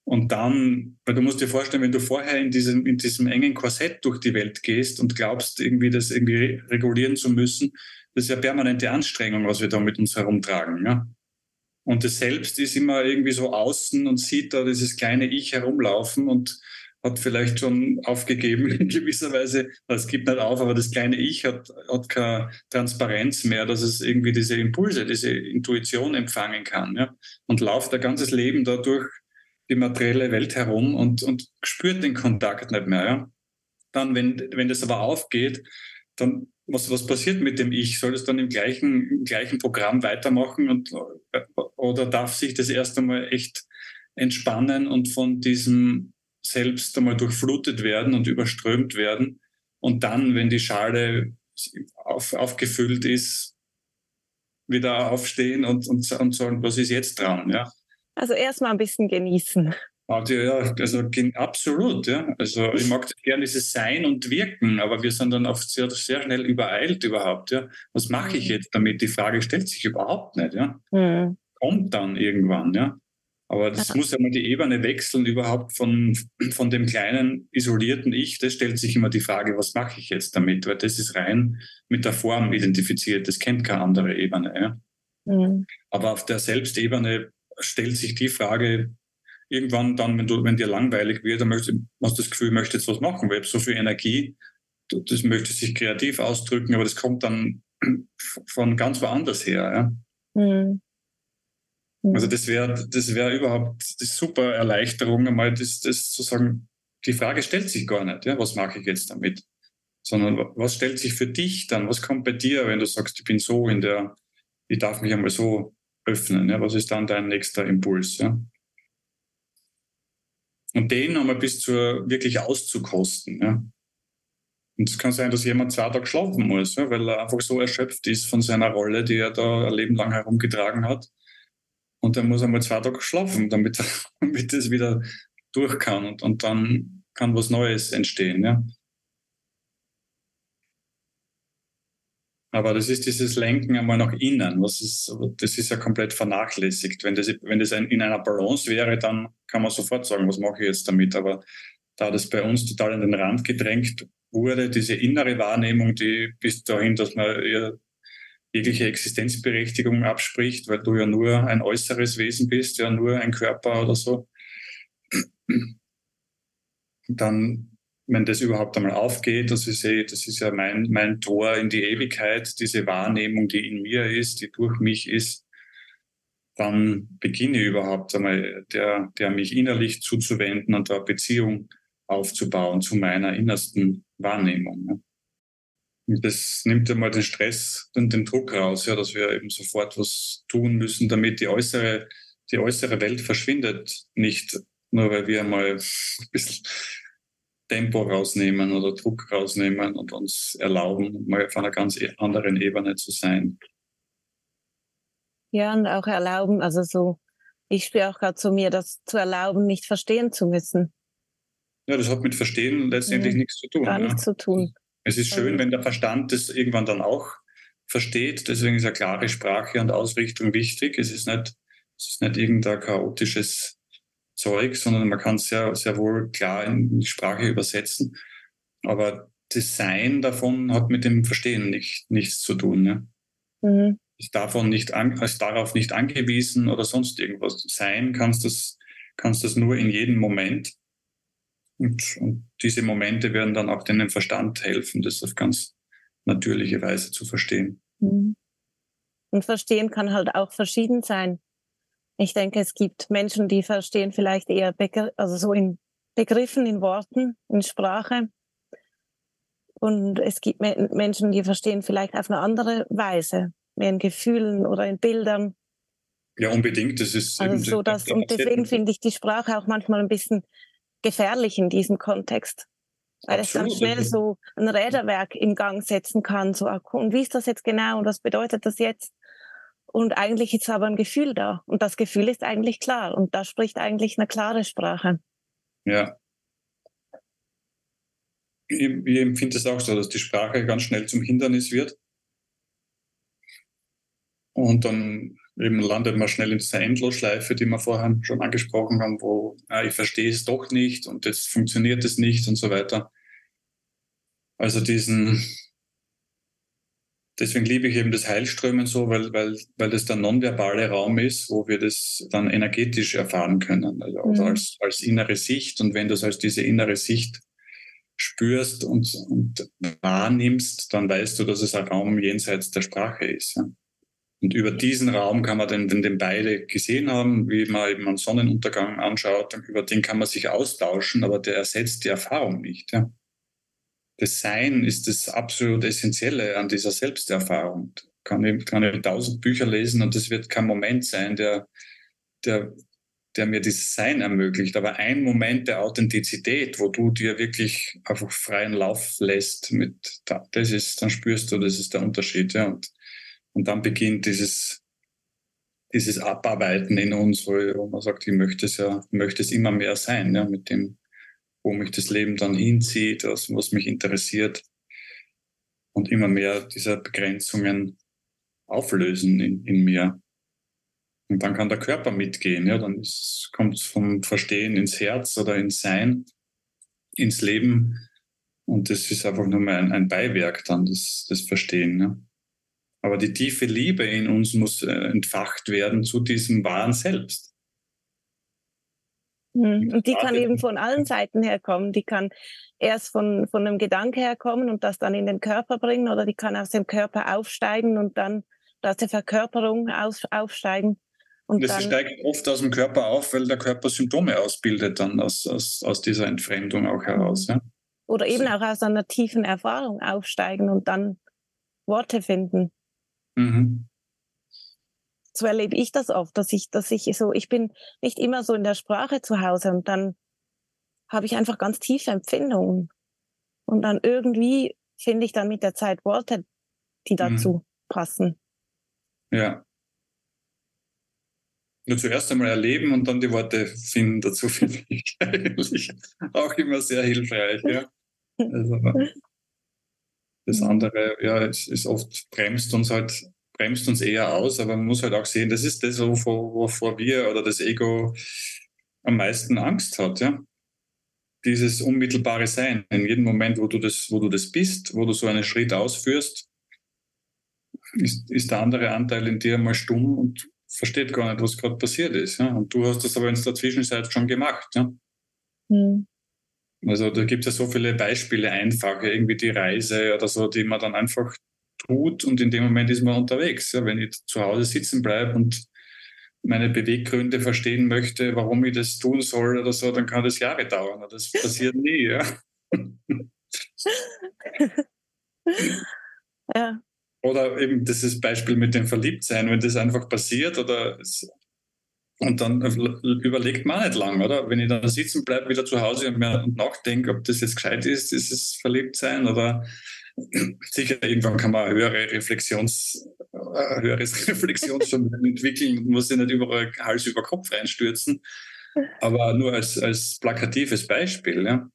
Und dann, weil du musst dir vorstellen, wenn du vorher in diesem, in diesem engen Korsett durch die Welt gehst und glaubst, irgendwie das irgendwie regulieren zu müssen, das ist ja permanente Anstrengung, was wir da mit uns herumtragen. Ja? Und das Selbst ist immer irgendwie so außen und sieht da dieses kleine Ich herumlaufen und hat vielleicht schon aufgegeben in gewisser Weise. Es gibt nicht auf, aber das kleine Ich hat, hat keine Transparenz mehr, dass es irgendwie diese Impulse, diese Intuition empfangen kann. Ja? Und läuft ein ganzes Leben dadurch die materielle Welt herum und, und spürt den Kontakt nicht mehr. Ja? Dann, wenn, wenn das aber aufgeht, dann was, was passiert mit dem Ich? Soll es dann im gleichen, im gleichen Programm weitermachen und, oder darf sich das erst einmal echt entspannen und von diesem Selbst einmal durchflutet werden und überströmt werden? Und dann, wenn die Schale auf, aufgefüllt ist, wieder aufstehen und, und, und sagen, was ist jetzt dran? Ja? Also erstmal ein bisschen genießen. Ja, also absolut, ja. Also ich mag gerne dieses Sein und Wirken, aber wir sind dann oft sehr, sehr schnell übereilt überhaupt, ja. Was mache ich mhm. jetzt damit? Die Frage stellt sich überhaupt nicht, ja. Mhm. Kommt dann irgendwann, ja. Aber das ja. muss ja mal die Ebene wechseln, überhaupt von, von dem kleinen, isolierten Ich. Das stellt sich immer die Frage, was mache ich jetzt damit? Weil das ist rein mit der Form identifiziert. Das kennt keine andere Ebene. Ja? Mhm. Aber auf der Selbstebene stellt sich die Frage irgendwann dann, wenn, du, wenn dir langweilig wird, dann möchtest, hast du das Gefühl, möchtest jetzt was machen, weil so viel Energie, das möchte sich kreativ ausdrücken, aber das kommt dann von ganz woanders her. Ja? Mhm. Also das wäre das wäre überhaupt die super Erleichterung, einmal das, das zu sagen, die Frage stellt sich gar nicht, ja, was mache ich jetzt damit? Sondern was stellt sich für dich dann? Was kommt bei dir, wenn du sagst, ich bin so in der, ich darf mich einmal so öffnen. Ja? Was ist dann dein nächster Impuls? Ja? Und den einmal bis zur wirklich auszukosten. Ja? Und es kann sein, dass jemand zwei Tage schlafen muss, ja? weil er einfach so erschöpft ist von seiner Rolle, die er da ein Leben lang herumgetragen hat. Und dann muss er mal zwei Tage schlafen, damit, [LAUGHS] damit es wieder durch kann. Und, und dann kann was Neues entstehen. Ja? Aber das ist dieses Lenken einmal nach innen. Was ist, das ist ja komplett vernachlässigt. Wenn das, wenn das in einer Balance wäre, dann kann man sofort sagen, was mache ich jetzt damit. Aber da das bei uns total in den Rand gedrängt wurde, diese innere Wahrnehmung, die bis dahin, dass man jegliche Existenzberechtigung abspricht, weil du ja nur ein äußeres Wesen bist, ja nur ein Körper oder so, dann wenn das überhaupt einmal aufgeht, dass ich sehe, das ist ja mein, mein Tor in die Ewigkeit, diese Wahrnehmung, die in mir ist, die durch mich ist, dann beginne ich überhaupt einmal, der, der mich innerlich zuzuwenden und da Beziehung aufzubauen zu meiner innersten Wahrnehmung. Ja. Das nimmt ja mal den Stress und den Druck raus, ja, dass wir eben sofort was tun müssen, damit die äußere, die äußere Welt verschwindet. Nicht nur, weil wir mal ein bisschen Tempo rausnehmen oder Druck rausnehmen und uns erlauben, mal auf einer ganz e-, anderen Ebene zu sein. Ja, und auch erlauben, also so, ich spüre auch gerade zu mir, das zu erlauben, nicht verstehen zu müssen. Ja, das hat mit Verstehen letztendlich ja, nichts zu tun. Gar ja. nichts zu tun. Es ist schön, wenn der Verstand das irgendwann dann auch versteht. Deswegen ist ja klare Sprache und Ausrichtung wichtig. Es ist nicht, es ist nicht irgendein chaotisches Zeug, sondern man kann es sehr, sehr wohl klar in die Sprache übersetzen. Aber das Sein davon hat mit dem Verstehen nicht, nichts zu tun. Ja? Mhm. Ist, davon nicht an, ist darauf nicht angewiesen oder sonst irgendwas. Sein kannst du das, kannst das nur in jedem Moment. Und, und diese Momente werden dann auch dem Verstand helfen, das auf ganz natürliche Weise zu verstehen. Mhm. Und verstehen kann halt auch verschieden sein. Ich denke, es gibt Menschen, die verstehen vielleicht eher Begr also so in Begriffen, in Worten, in Sprache. Und es gibt Menschen, die verstehen vielleicht auf eine andere Weise, mehr in Gefühlen oder in Bildern. Ja, unbedingt. Das ist also so, dass, und deswegen finde ich die Sprache auch manchmal ein bisschen gefährlich in diesem Kontext. Weil es dann schnell so ein Räderwerk in Gang setzen kann. So, ah, und wie ist das jetzt genau und was bedeutet das jetzt? Und eigentlich ist aber ein Gefühl da. Und das Gefühl ist eigentlich klar. Und da spricht eigentlich eine klare Sprache. Ja. Ich, ich empfinde es auch so, dass die Sprache ganz schnell zum Hindernis wird. Und dann eben landet man schnell in dieser Endlosschleife, die wir vorher schon angesprochen haben, wo ah, ich verstehe es doch nicht und jetzt funktioniert es nicht und so weiter. Also diesen, deswegen liebe ich eben das Heilströmen so, weil, weil, weil das der nonverbale Raum ist, wo wir das dann energetisch erfahren können, also mhm. als, als innere Sicht. Und wenn du es als diese innere Sicht spürst und, und wahrnimmst, dann weißt du, dass es ein Raum jenseits der Sprache ist. Ja. Und über diesen Raum kann man den, den, den beide gesehen haben, wie man eben einen Sonnenuntergang anschaut, über den kann man sich austauschen, aber der ersetzt die Erfahrung nicht. Ja. Das Sein ist das absolut Essentielle an dieser Selbsterfahrung. Kann ich, kann ich tausend Bücher lesen und es wird kein Moment sein, der, der, der mir dieses Sein ermöglicht. Aber ein Moment der Authentizität, wo du dir wirklich einfach freien Lauf lässt, mit, das ist, dann spürst du, das ist der Unterschied. Ja. Und und dann beginnt dieses, dieses Abarbeiten in uns, wo, man sagt, ich möchte es ja, möchte es immer mehr sein, ja, mit dem, wo mich das Leben dann hinzieht, was, was mich interessiert. Und immer mehr dieser Begrenzungen auflösen in, in mir. Und dann kann der Körper mitgehen, ja, dann kommt es vom Verstehen ins Herz oder ins Sein, ins Leben. Und das ist einfach nur mal ein, ein Beiwerk dann, das, das Verstehen. Ja. Aber die tiefe Liebe in uns muss äh, entfacht werden zu diesem wahren Selbst. Hm, und die kann eben von allen Seiten herkommen. Die kann erst von, von einem Gedanke herkommen und das dann in den Körper bringen oder die kann aus dem Körper aufsteigen und dann aus der Verkörperung auf, aufsteigen. Und das steigt oft aus dem Körper auf, weil der Körper Symptome ausbildet dann aus, aus, aus dieser Entfremdung auch heraus. Ja? Oder eben auch aus einer tiefen Erfahrung aufsteigen und dann Worte finden. Mhm. So erlebe ich das oft, dass ich, dass ich so, ich bin nicht immer so in der Sprache zu Hause und dann habe ich einfach ganz tiefe Empfindungen. Und dann irgendwie finde ich dann mit der Zeit Worte, die dazu mhm. passen. Ja. Nur zuerst einmal erleben und dann die Worte finden dazu, [LAUGHS] finde ich eigentlich auch immer sehr hilfreich. Ja. Also, das mhm. andere, ja, es ist oft bremst uns halt, bremst uns eher aus, aber man muss halt auch sehen, das ist das, wovor, wovor wir oder das Ego am meisten Angst hat, ja. Dieses unmittelbare Sein. In jedem Moment, wo du das, wo du das bist, wo du so einen Schritt ausführst, ist, ist der andere Anteil in dir mal stumm und versteht gar nicht, was gerade passiert ist. Ja? Und du hast das aber in der Zwischenzeit schon gemacht. Ja? Mhm. Also da gibt es ja so viele Beispiele einfach, irgendwie die Reise oder so, die man dann einfach tut und in dem Moment ist man unterwegs. Ja, wenn ich zu Hause sitzen bleibe und meine Beweggründe verstehen möchte, warum ich das tun soll oder so, dann kann das Jahre dauern. Das passiert nie. Ja. [LAUGHS] ja. Oder eben dieses Beispiel mit dem Verliebtsein, wenn das einfach passiert oder es, und dann überlegt man nicht lang, oder? Wenn ich dann sitzen bleibe, wieder zu Hause und mir nachdenke, ob das jetzt gescheit ist, ist es Verliebtsein oder [CLEARS THROAT] sicher irgendwann kann man höhere Reflexions, äh, höheres [LAUGHS] Reflexionsvermögen entwickeln, muss sich nicht überall Hals über Kopf reinstürzen. Aber nur als, als plakatives Beispiel, ja.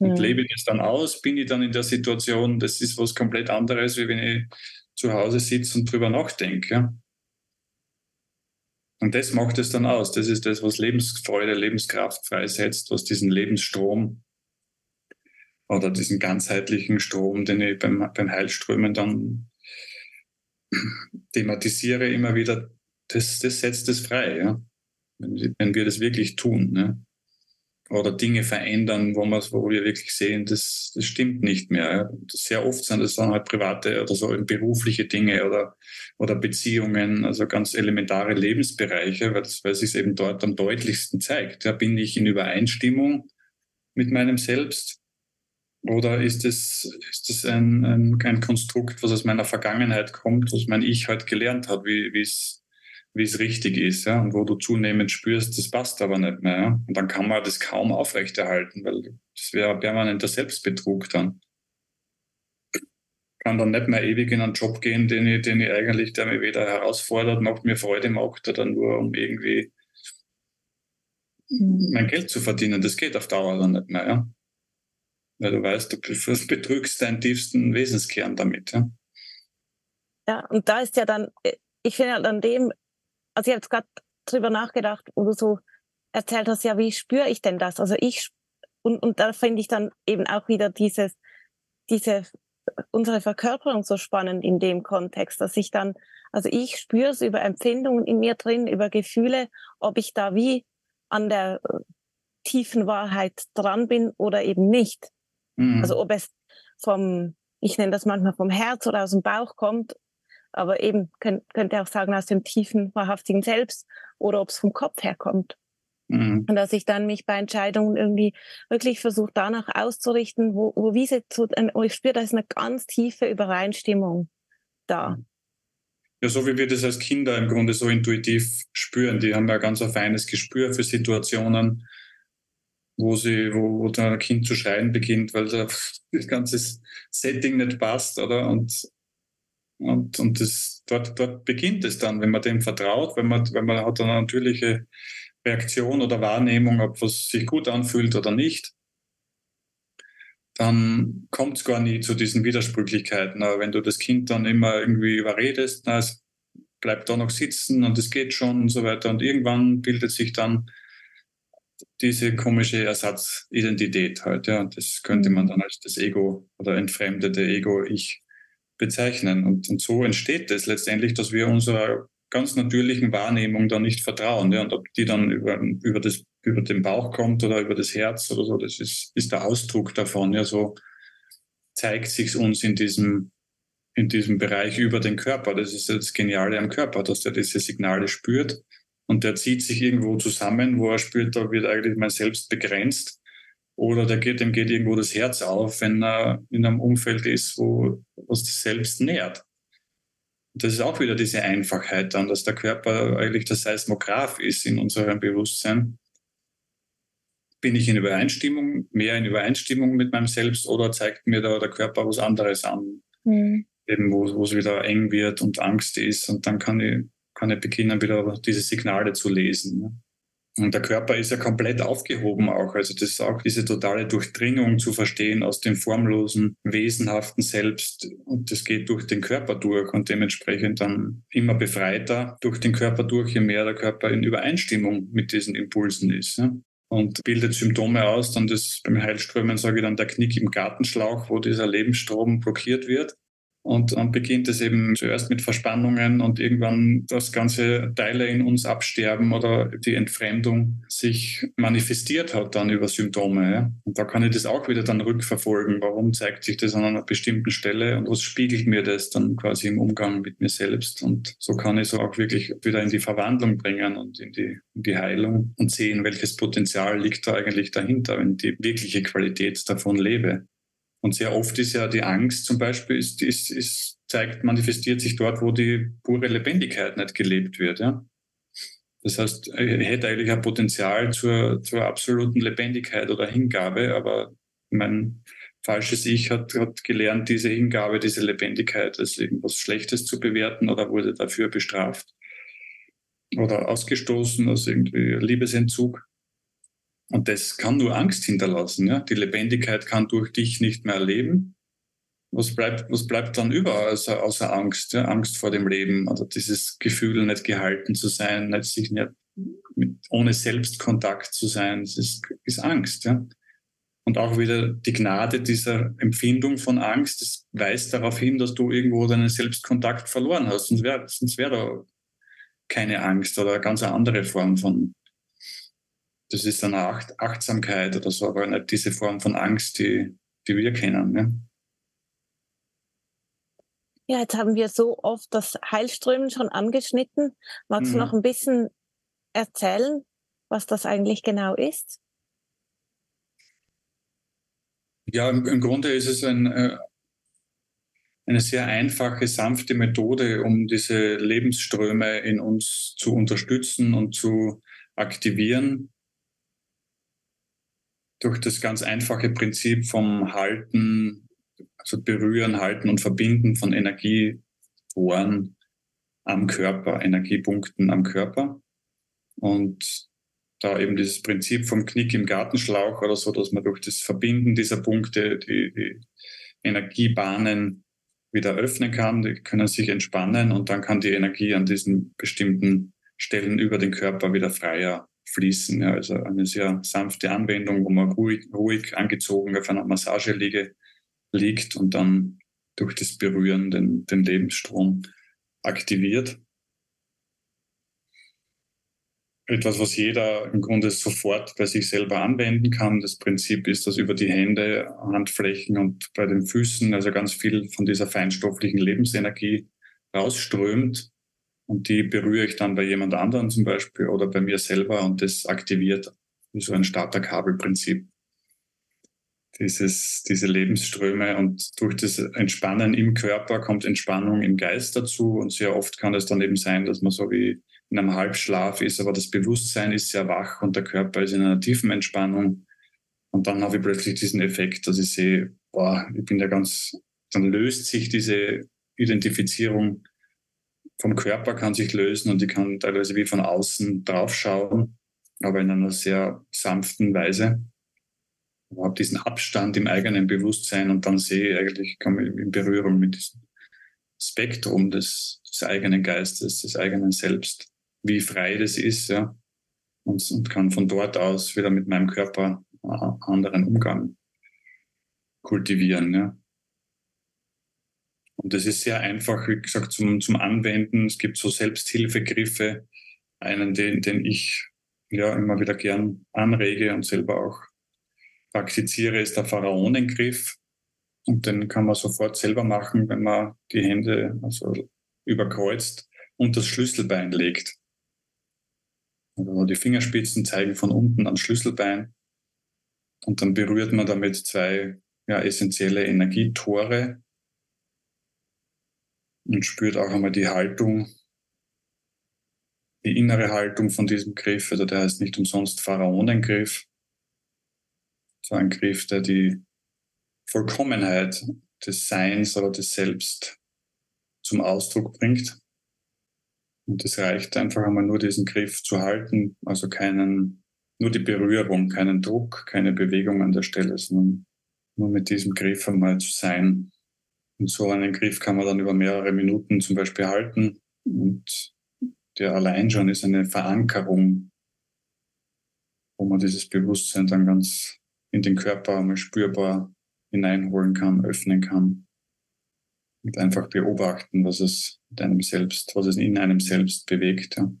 Und lebe ich das dann aus, bin ich dann in der Situation, das ist was komplett anderes, wie wenn ich zu Hause sitze und drüber nachdenke. Ja. Und das macht es dann aus. Das ist das, was Lebensfreude, Lebenskraft freisetzt, was diesen Lebensstrom oder diesen ganzheitlichen Strom, den ich beim, beim Heilströmen dann thematisiere, immer wieder, das, das setzt es frei, ja? wenn, wenn wir das wirklich tun. Ne? Oder Dinge verändern, wo, wo wir wirklich sehen, das, das stimmt nicht mehr. Sehr oft sind das dann halt private oder so berufliche Dinge oder, oder Beziehungen, also ganz elementare Lebensbereiche, weil, weil es sich eben dort am deutlichsten zeigt. Ja? Bin ich in Übereinstimmung mit meinem Selbst? Oder ist es, ist es ein, ein, ein Konstrukt, was aus meiner Vergangenheit kommt, was mein Ich halt gelernt hat, wie es wie es richtig ist, ja, und wo du zunehmend spürst, das passt aber nicht mehr, ja. Und dann kann man das kaum aufrechterhalten, weil das wäre permanenter Selbstbetrug dann. Kann dann nicht mehr ewig in einen Job gehen, den ich, den ich eigentlich, der mich weder herausfordert, noch mir Freude macht, oder nur um irgendwie mhm. mein Geld zu verdienen. Das geht auf Dauer dann nicht mehr, ja weil du weißt, du betrügst deinen tiefsten Wesenskern damit. Ja, ja und da ist ja dann, äh, ich finde halt an dem, also ich habe jetzt gerade drüber nachgedacht, wo du so erzählt hast, ja, wie spüre ich denn das? Also ich, und, und da finde ich dann eben auch wieder dieses, diese, unsere Verkörperung so spannend in dem Kontext, dass ich dann, also ich spüre es über Empfindungen in mir drin, über Gefühle, ob ich da wie an der äh, tiefen Wahrheit dran bin oder eben nicht. Mhm. Also ob es vom, ich nenne das manchmal vom Herz oder aus dem Bauch kommt, aber eben könnt, könnte auch sagen aus dem tiefen, wahrhaftigen Selbst oder ob es vom Kopf herkommt. Mhm. Und dass ich dann mich bei Entscheidungen irgendwie wirklich versuche, danach auszurichten, wo, wo wie sie zu, ich spüre, da ist eine ganz tiefe Übereinstimmung da. Ja, so wie wir das als Kinder im Grunde so intuitiv spüren. Die haben ja ganz ein feines Gespür für Situationen, wo sie, wo, wo dann ein Kind zu schreien beginnt, weil [LAUGHS] das ganze Setting nicht passt, oder? Und, und, und das, dort, dort beginnt es dann, wenn man dem vertraut, wenn man, wenn man hat eine natürliche Reaktion oder Wahrnehmung, ob was sich gut anfühlt oder nicht, dann kommt es gar nie zu diesen Widersprüchlichkeiten. Aber wenn du das Kind dann immer irgendwie überredest, na, es bleibt da noch sitzen und es geht schon und so weiter und irgendwann bildet sich dann diese komische Ersatzidentität halt, ja. Das könnte man mhm. dann als das Ego oder entfremdete Ego-Ich bezeichnen. Und, und so entsteht es letztendlich, dass wir unserer ganz natürlichen Wahrnehmung da nicht vertrauen. Ja. Und ob die dann über, über, das, über den Bauch kommt oder über das Herz oder so, das ist, ist der Ausdruck davon. Ja, so zeigt sich uns in diesem, in diesem Bereich über den Körper. Das ist das Geniale am Körper, dass er diese Signale spürt und der zieht sich irgendwo zusammen, wo er spürt, da wird eigentlich mein Selbst begrenzt. Oder der geht, dem geht irgendwo das Herz auf, wenn er in einem Umfeld ist, wo was das Selbst nährt. Das ist auch wieder diese Einfachheit dann, dass der Körper eigentlich der Seismograph ist in unserem Bewusstsein. Bin ich in Übereinstimmung, mehr in Übereinstimmung mit meinem Selbst oder zeigt mir da der Körper was anderes an? Mhm. Eben wo, wo es wieder eng wird und Angst ist und dann kann ich kann ich beginnen, wieder diese Signale zu lesen. Ne? Und der Körper ist ja komplett aufgehoben auch. Also das ist auch diese totale Durchdringung zu verstehen aus dem formlosen, wesenhaften Selbst. Und das geht durch den Körper durch und dementsprechend dann immer befreiter durch den Körper durch, je mehr der Körper in Übereinstimmung mit diesen Impulsen ist. Und bildet Symptome aus, dann das beim Heilströmen sage ich dann der Knick im Gartenschlauch, wo dieser Lebensstrom blockiert wird. Und dann beginnt es eben zuerst mit Verspannungen und irgendwann das ganze Teile in uns absterben oder die Entfremdung sich manifestiert hat dann über Symptome. Und da kann ich das auch wieder dann rückverfolgen. Warum zeigt sich das an einer bestimmten Stelle und was spiegelt mir das dann quasi im Umgang mit mir selbst? Und so kann ich so auch wirklich wieder in die Verwandlung bringen und in die, in die Heilung und sehen, welches Potenzial liegt da eigentlich dahinter, wenn ich die wirkliche Qualität davon lebe. Und sehr oft ist ja die Angst zum Beispiel, ist, ist, ist, zeigt, manifestiert sich dort, wo die pure Lebendigkeit nicht gelebt wird. Ja? Das heißt, er hätte eigentlich ein Potenzial zur, zur absoluten Lebendigkeit oder Hingabe, aber mein falsches Ich hat, hat gelernt, diese Hingabe, diese Lebendigkeit als irgendwas Schlechtes zu bewerten oder wurde dafür bestraft oder ausgestoßen als irgendwie Liebesentzug. Und das kann nur Angst hinterlassen. Ja? Die Lebendigkeit kann durch dich nicht mehr leben. Was bleibt, was bleibt dann über außer, außer Angst? Ja? Angst vor dem Leben oder dieses Gefühl, nicht gehalten zu sein, nicht sich nicht mit, ohne Selbstkontakt zu sein, das ist, ist Angst. Ja? Und auch wieder die Gnade dieser Empfindung von Angst, das weist darauf hin, dass du irgendwo deinen Selbstkontakt verloren hast. Sonst wäre wär da keine Angst oder eine ganz andere Form von, das ist eine Acht Achtsamkeit oder so, aber nicht diese Form von Angst, die, die wir kennen. Ne? Ja, jetzt haben wir so oft das Heilströmen schon angeschnitten. Magst mhm. du noch ein bisschen erzählen, was das eigentlich genau ist? Ja, im, im Grunde ist es ein, äh, eine sehr einfache, sanfte Methode, um diese Lebensströme in uns zu unterstützen und zu aktivieren. Durch das ganz einfache Prinzip vom Halten, also Berühren, Halten und Verbinden von Energieporen am Körper, Energiepunkten am Körper. Und da eben dieses Prinzip vom Knick im Gartenschlauch oder so, dass man durch das Verbinden dieser Punkte die, die Energiebahnen wieder öffnen kann, die können sich entspannen und dann kann die Energie an diesen bestimmten Stellen über den Körper wieder freier fließen. Ja, also eine sehr sanfte Anwendung, wo man ruhig, ruhig angezogen auf einer Massageliege liegt und dann durch das Berühren den, den Lebensstrom aktiviert etwas, was jeder im Grunde sofort bei sich selber anwenden kann. Das Prinzip ist, dass über die Hände, Handflächen und bei den Füßen also ganz viel von dieser feinstofflichen Lebensenergie rausströmt. Und die berühre ich dann bei jemand anderen zum Beispiel oder bei mir selber und das aktiviert wie so ein Starterkabelprinzip. Dieses, diese Lebensströme und durch das Entspannen im Körper kommt Entspannung im Geist dazu und sehr oft kann es dann eben sein, dass man so wie in einem Halbschlaf ist, aber das Bewusstsein ist sehr wach und der Körper ist in einer tiefen Entspannung. Und dann habe ich plötzlich diesen Effekt, dass ich sehe, boah, ich bin da ganz, dann löst sich diese Identifizierung vom Körper kann sich lösen und ich kann teilweise wie von außen draufschauen, aber in einer sehr sanften Weise. Ich habe diesen Abstand im eigenen Bewusstsein und dann sehe ich eigentlich, komme ich in Berührung mit diesem Spektrum des, des eigenen Geistes, des eigenen Selbst wie frei das ist, ja. Und, und kann von dort aus wieder mit meinem Körper einen anderen Umgang kultivieren, ja. Und das ist sehr einfach, wie gesagt, zum, zum Anwenden. Es gibt so Selbsthilfegriffe, einen, den, den ich ja immer wieder gern anrege und selber auch praktiziere, ist der Pharaonengriff. Und den kann man sofort selber machen, wenn man die Hände also überkreuzt und das Schlüsselbein legt. Also die Fingerspitzen zeigen von unten ans Schlüsselbein. Und dann berührt man damit zwei ja, essentielle Energietore und spürt auch einmal die Haltung, die innere Haltung von diesem Griff. Also der heißt nicht umsonst Pharaonengriff. So ein Griff, der die Vollkommenheit des Seins oder des Selbst zum Ausdruck bringt. Und es reicht einfach einmal nur diesen Griff zu halten, also keinen, nur die Berührung, keinen Druck, keine Bewegung an der Stelle, sondern nur mit diesem Griff einmal zu sein. Und so einen Griff kann man dann über mehrere Minuten zum Beispiel halten. Und der allein schon ist eine Verankerung, wo man dieses Bewusstsein dann ganz in den Körper einmal spürbar hineinholen kann, öffnen kann und einfach beobachten, was es mit einem selbst, was es in einem selbst bewegt. Ja,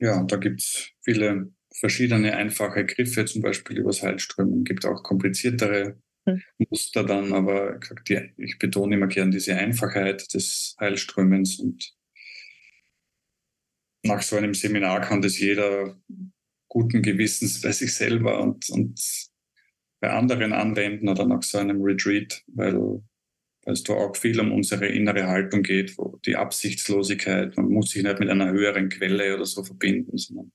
ja da gibt's viele verschiedene einfache Griffe, zum Beispiel übers Heilströmen. gibt auch kompliziertere. Muster dann, aber ich betone immer gern diese Einfachheit des Heilströmens und nach so einem Seminar kann das jeder guten Gewissens bei sich selber und, und bei anderen anwenden oder nach so einem Retreat, weil, weil es da auch viel um unsere innere Haltung geht, wo die Absichtslosigkeit, man muss sich nicht mit einer höheren Quelle oder so verbinden, sondern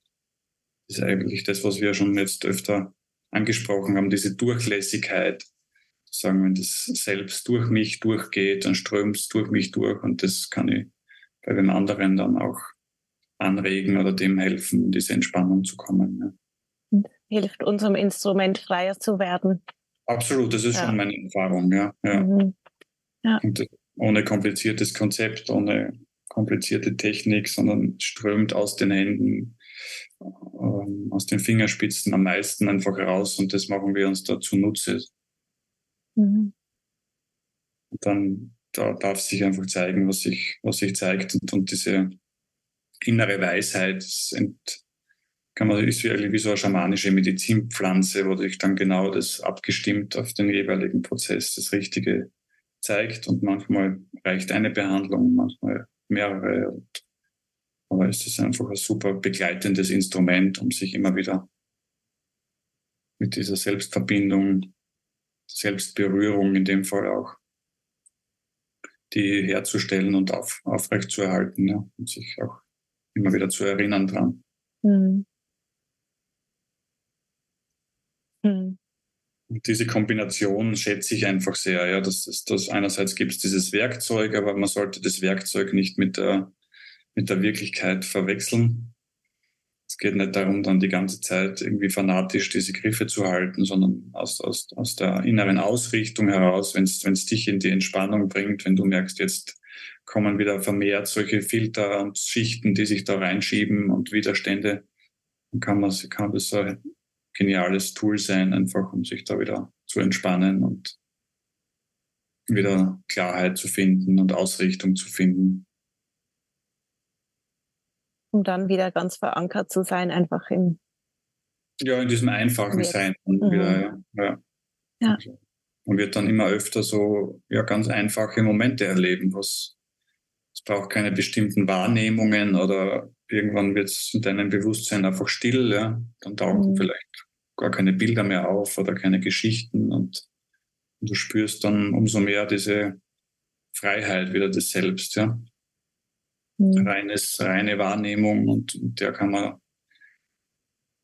das ist eigentlich das, was wir schon jetzt öfter angesprochen haben, diese Durchlässigkeit. Sagen, wenn das selbst durch mich durchgeht, dann strömt es durch mich durch und das kann ich bei den anderen dann auch anregen oder dem helfen, in diese Entspannung zu kommen. Ja hilft unserem Instrument freier zu werden. Absolut, das ist ja. schon meine Erfahrung, ja. ja. Mhm. ja. Ohne kompliziertes Konzept, ohne komplizierte Technik, sondern strömt aus den Händen, ähm, aus den Fingerspitzen am meisten einfach raus und das machen wir uns da zunutze. Mhm. Und dann da darf sich einfach zeigen, was sich, was sich zeigt und, und diese innere Weisheit ent, kann man, ist wie, wie so eine schamanische Medizinpflanze, wo sich dann genau das abgestimmt auf den jeweiligen Prozess das Richtige zeigt. Und manchmal reicht eine Behandlung, manchmal mehrere. Und, aber es ist einfach ein super begleitendes Instrument, um sich immer wieder mit dieser Selbstverbindung, Selbstberührung in dem Fall auch, die herzustellen und auf, aufrechtzuerhalten ja, und sich auch immer wieder zu erinnern dran. Mhm. Mhm. Und diese Kombination schätze ich einfach sehr. Ja, das ist das einerseits gibt es dieses Werkzeug, aber man sollte das Werkzeug nicht mit der, mit der Wirklichkeit verwechseln. Es geht nicht darum, dann die ganze Zeit irgendwie fanatisch diese Griffe zu halten, sondern aus, aus, aus der inneren Ausrichtung heraus, wenn es dich in die Entspannung bringt, wenn du merkst, jetzt kommen wieder vermehrt solche Filter und Schichten, die sich da reinschieben und Widerstände, dann kann man, kann das so geniales Tool sein, einfach um sich da wieder zu entspannen und wieder Klarheit zu finden und Ausrichtung zu finden. Um dann wieder ganz verankert zu sein, einfach im ja, in diesem einfachen Jetzt. Sein und mhm. wieder, ja. ja. ja. Man wird dann immer öfter so ja, ganz einfache Momente erleben, was es braucht keine bestimmten Wahrnehmungen oder irgendwann wird es in deinem Bewusstsein einfach still, ja. Dann tauchen mhm. vielleicht gar keine Bilder mehr auf oder keine Geschichten und, und, du spürst dann umso mehr diese Freiheit wieder des Selbst, ja. Mhm. Reines, reine Wahrnehmung und, und der kann man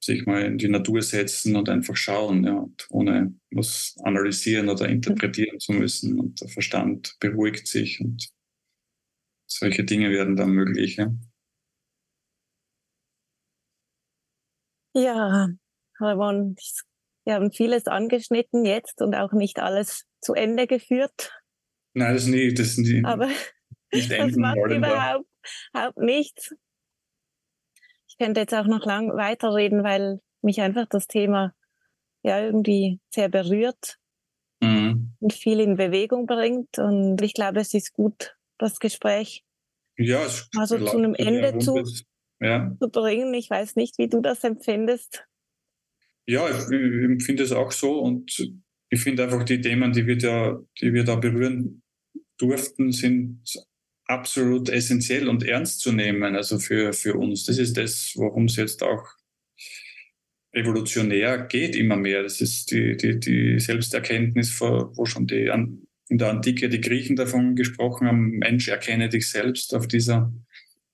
sich mal in die Natur setzen und einfach schauen, ja, und ohne was analysieren oder interpretieren zu müssen. Und der Verstand beruhigt sich und solche Dinge werden dann möglich. Ja. Ja, Ramon, wir haben vieles angeschnitten jetzt und auch nicht alles zu Ende geführt. Nein, das nie, das nie. Aber nicht [LAUGHS] das macht überhaupt, überhaupt nichts. Ich könnte jetzt auch noch lang weiterreden, weil mich einfach das Thema ja irgendwie sehr berührt mhm. und viel in Bewegung bringt. Und ich glaube, es ist gut, das Gespräch ja, also zu einem Ende zu, ja. zu bringen. Ich weiß nicht, wie du das empfindest. Ja, ich, ich empfinde es auch so und ich finde einfach die Themen, die wir da, die wir da berühren durften, sind absolut essentiell und ernst zu nehmen, also für, für uns. Das ist das, worum es jetzt auch evolutionär geht immer mehr. Das ist die, die, die Selbsterkenntnis, wo schon die, in der Antike die Griechen davon gesprochen haben, Mensch, erkenne dich selbst auf dieser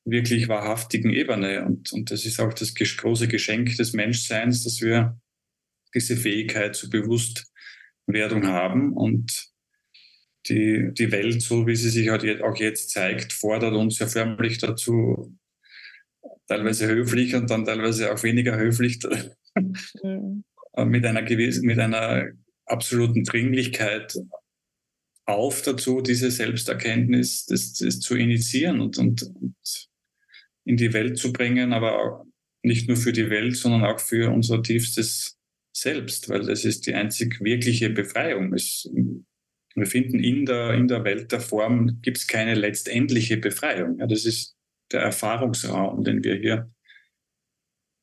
wirklich wahrhaftigen Ebene. Und, und das ist auch das große Geschenk des Menschseins, dass wir diese Fähigkeit zur Bewusstwerdung haben. Und die, die Welt, so wie sie sich halt auch jetzt zeigt, fordert uns ja förmlich dazu, teilweise höflich und dann teilweise auch weniger höflich, [LAUGHS] mhm. mit, einer gewissen, mit einer absoluten Dringlichkeit auf dazu, diese Selbsterkenntnis das, das zu initiieren und, und, und in die Welt zu bringen, aber auch nicht nur für die Welt, sondern auch für unser tiefstes Selbst, weil das ist die einzig wirkliche Befreiung. Es, wir finden in der, in der Welt der Form gibt es keine letztendliche Befreiung. Ja, das ist der Erfahrungsraum, den wir hier,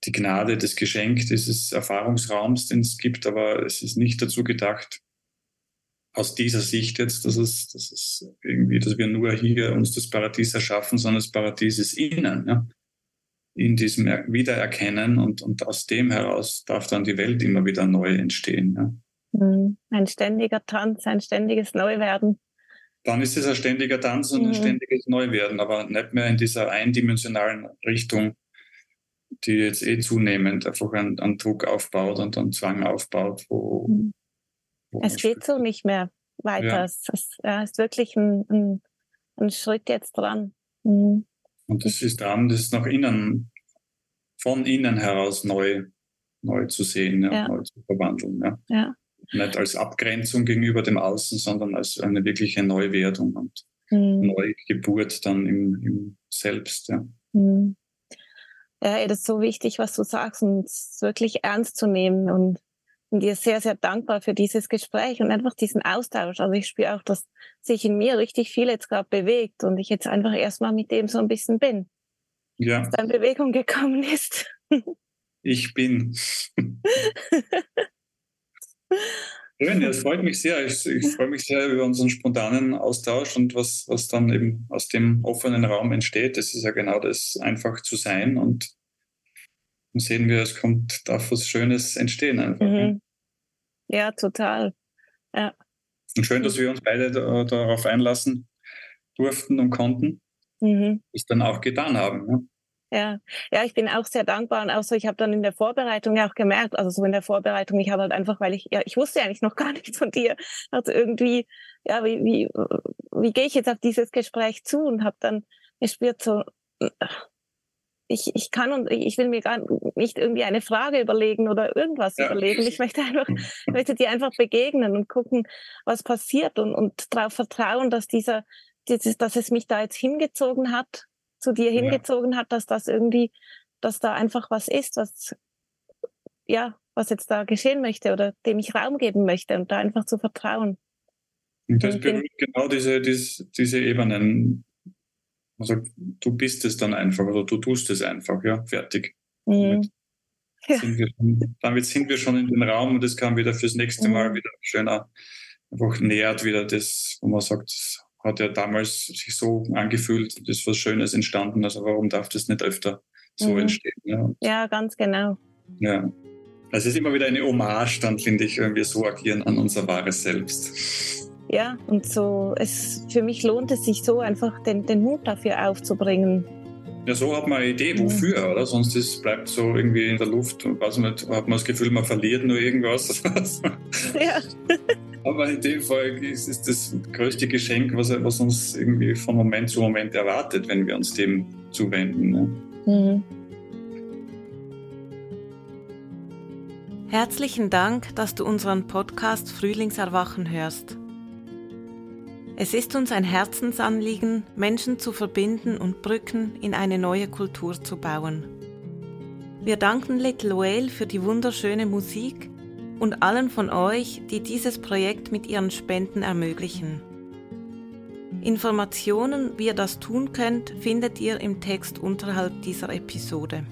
die Gnade, das Geschenk dieses Erfahrungsraums, den es gibt, aber es ist nicht dazu gedacht, aus dieser Sicht jetzt, dass es, dass es irgendwie, dass wir nur hier uns das Paradies erschaffen, sondern das Paradies ist innen, ja? in diesem Wiedererkennen und, und aus dem heraus darf dann die Welt immer wieder neu entstehen. Ja? Mhm. Ein ständiger Tanz, ein ständiges Neuwerden. Dann ist es ein ständiger Tanz und ein mhm. ständiges Neuwerden, aber nicht mehr in dieser eindimensionalen Richtung, die jetzt eh zunehmend einfach einen, einen Druck aufbaut und einen Zwang aufbaut. Wo, mhm. wo es geht so nicht mehr weiter. Ja. Es, es ja, ist wirklich ein, ein, ein, Schritt jetzt dran. Mhm. Und es ist dran, das nach innen, von innen heraus neu, neu zu sehen, ja, ja. neu zu verwandeln. Ja. Nicht als Abgrenzung gegenüber dem Außen, sondern als eine wirkliche Neuwertung und mhm. Neugeburt dann im, im Selbst. Ja. Mhm. Ja, das ist so wichtig, was du sagst, und es wirklich ernst zu nehmen. Und bin dir sehr, sehr dankbar für dieses Gespräch und einfach diesen Austausch. Also ich spüre auch, dass sich in mir richtig viel jetzt gerade bewegt und ich jetzt einfach erstmal mit dem so ein bisschen bin. Ja. Dass da in Bewegung gekommen ist. Ich bin. [LAUGHS] Schön, das freut mich sehr. Ich, ich, freue mich sehr über unseren spontanen Austausch und was, was dann eben aus dem offenen Raum entsteht. Das ist ja genau das, einfach zu sein und dann sehen wir, es kommt, darf was Schönes entstehen einfach. Mhm. Ja, total. Ja. Und schön, dass wir uns beide da, darauf einlassen durften und konnten, mhm. es dann auch getan haben. Ja. Ja, ja, ich bin auch sehr dankbar und auch so, ich habe dann in der Vorbereitung ja auch gemerkt, also so in der Vorbereitung, ich habe halt einfach, weil ich, ja, ich wusste eigentlich noch [LAUGHS] gar nichts von dir, also irgendwie, ja, wie, wie, wie gehe ich jetzt auf dieses Gespräch zu und habe dann gespürt so, ich, ich kann und ich will mir gar nicht irgendwie eine Frage überlegen oder irgendwas ja. überlegen. Ich möchte einfach, möchte dir einfach begegnen und gucken, was passiert und, und darauf vertrauen, dass dieser, dass es mich da jetzt hingezogen hat zu dir hingezogen ja. hat, dass das irgendwie, dass da einfach was ist, was, ja, was jetzt da geschehen möchte oder dem ich Raum geben möchte und da einfach zu vertrauen. Und das berührt genau diese, diese, diese Ebenen. Also du bist es dann einfach oder du tust es einfach, ja, fertig. Mhm. Damit, [LAUGHS] ja. Sind wir schon, damit sind wir schon in den Raum und das kann wieder fürs nächste Mal mhm. wieder schöner, einfach nähert wieder das, wo man sagt, hat ja damals sich so angefühlt, das ist was Schönes entstanden. Also warum darf das nicht öfter so mhm. entstehen? Ja. ja, ganz genau. Ja. Es ist immer wieder eine Hommage, dann finde ich, wenn wir so agieren an unser wahres Selbst. Ja, und so, es, für mich lohnt es sich so einfach, den, den Mut dafür aufzubringen. Ja, so hat man eine Idee, wofür, oder? Sonst ist, bleibt so irgendwie in der Luft und weiß nicht, hat man das Gefühl, man verliert nur irgendwas. [LAUGHS] ja. [LAUGHS] Aber in dem Fall ist es das größte Geschenk, was, was, uns irgendwie von Moment zu Moment erwartet, wenn wir uns dem zuwenden. Ne? Mhm. Herzlichen Dank, dass du unseren Podcast Frühlingserwachen hörst. Es ist uns ein Herzensanliegen, Menschen zu verbinden und Brücken in eine neue Kultur zu bauen. Wir danken Little Whale für die wunderschöne Musik und allen von euch, die dieses Projekt mit ihren Spenden ermöglichen. Informationen, wie ihr das tun könnt, findet ihr im Text unterhalb dieser Episode.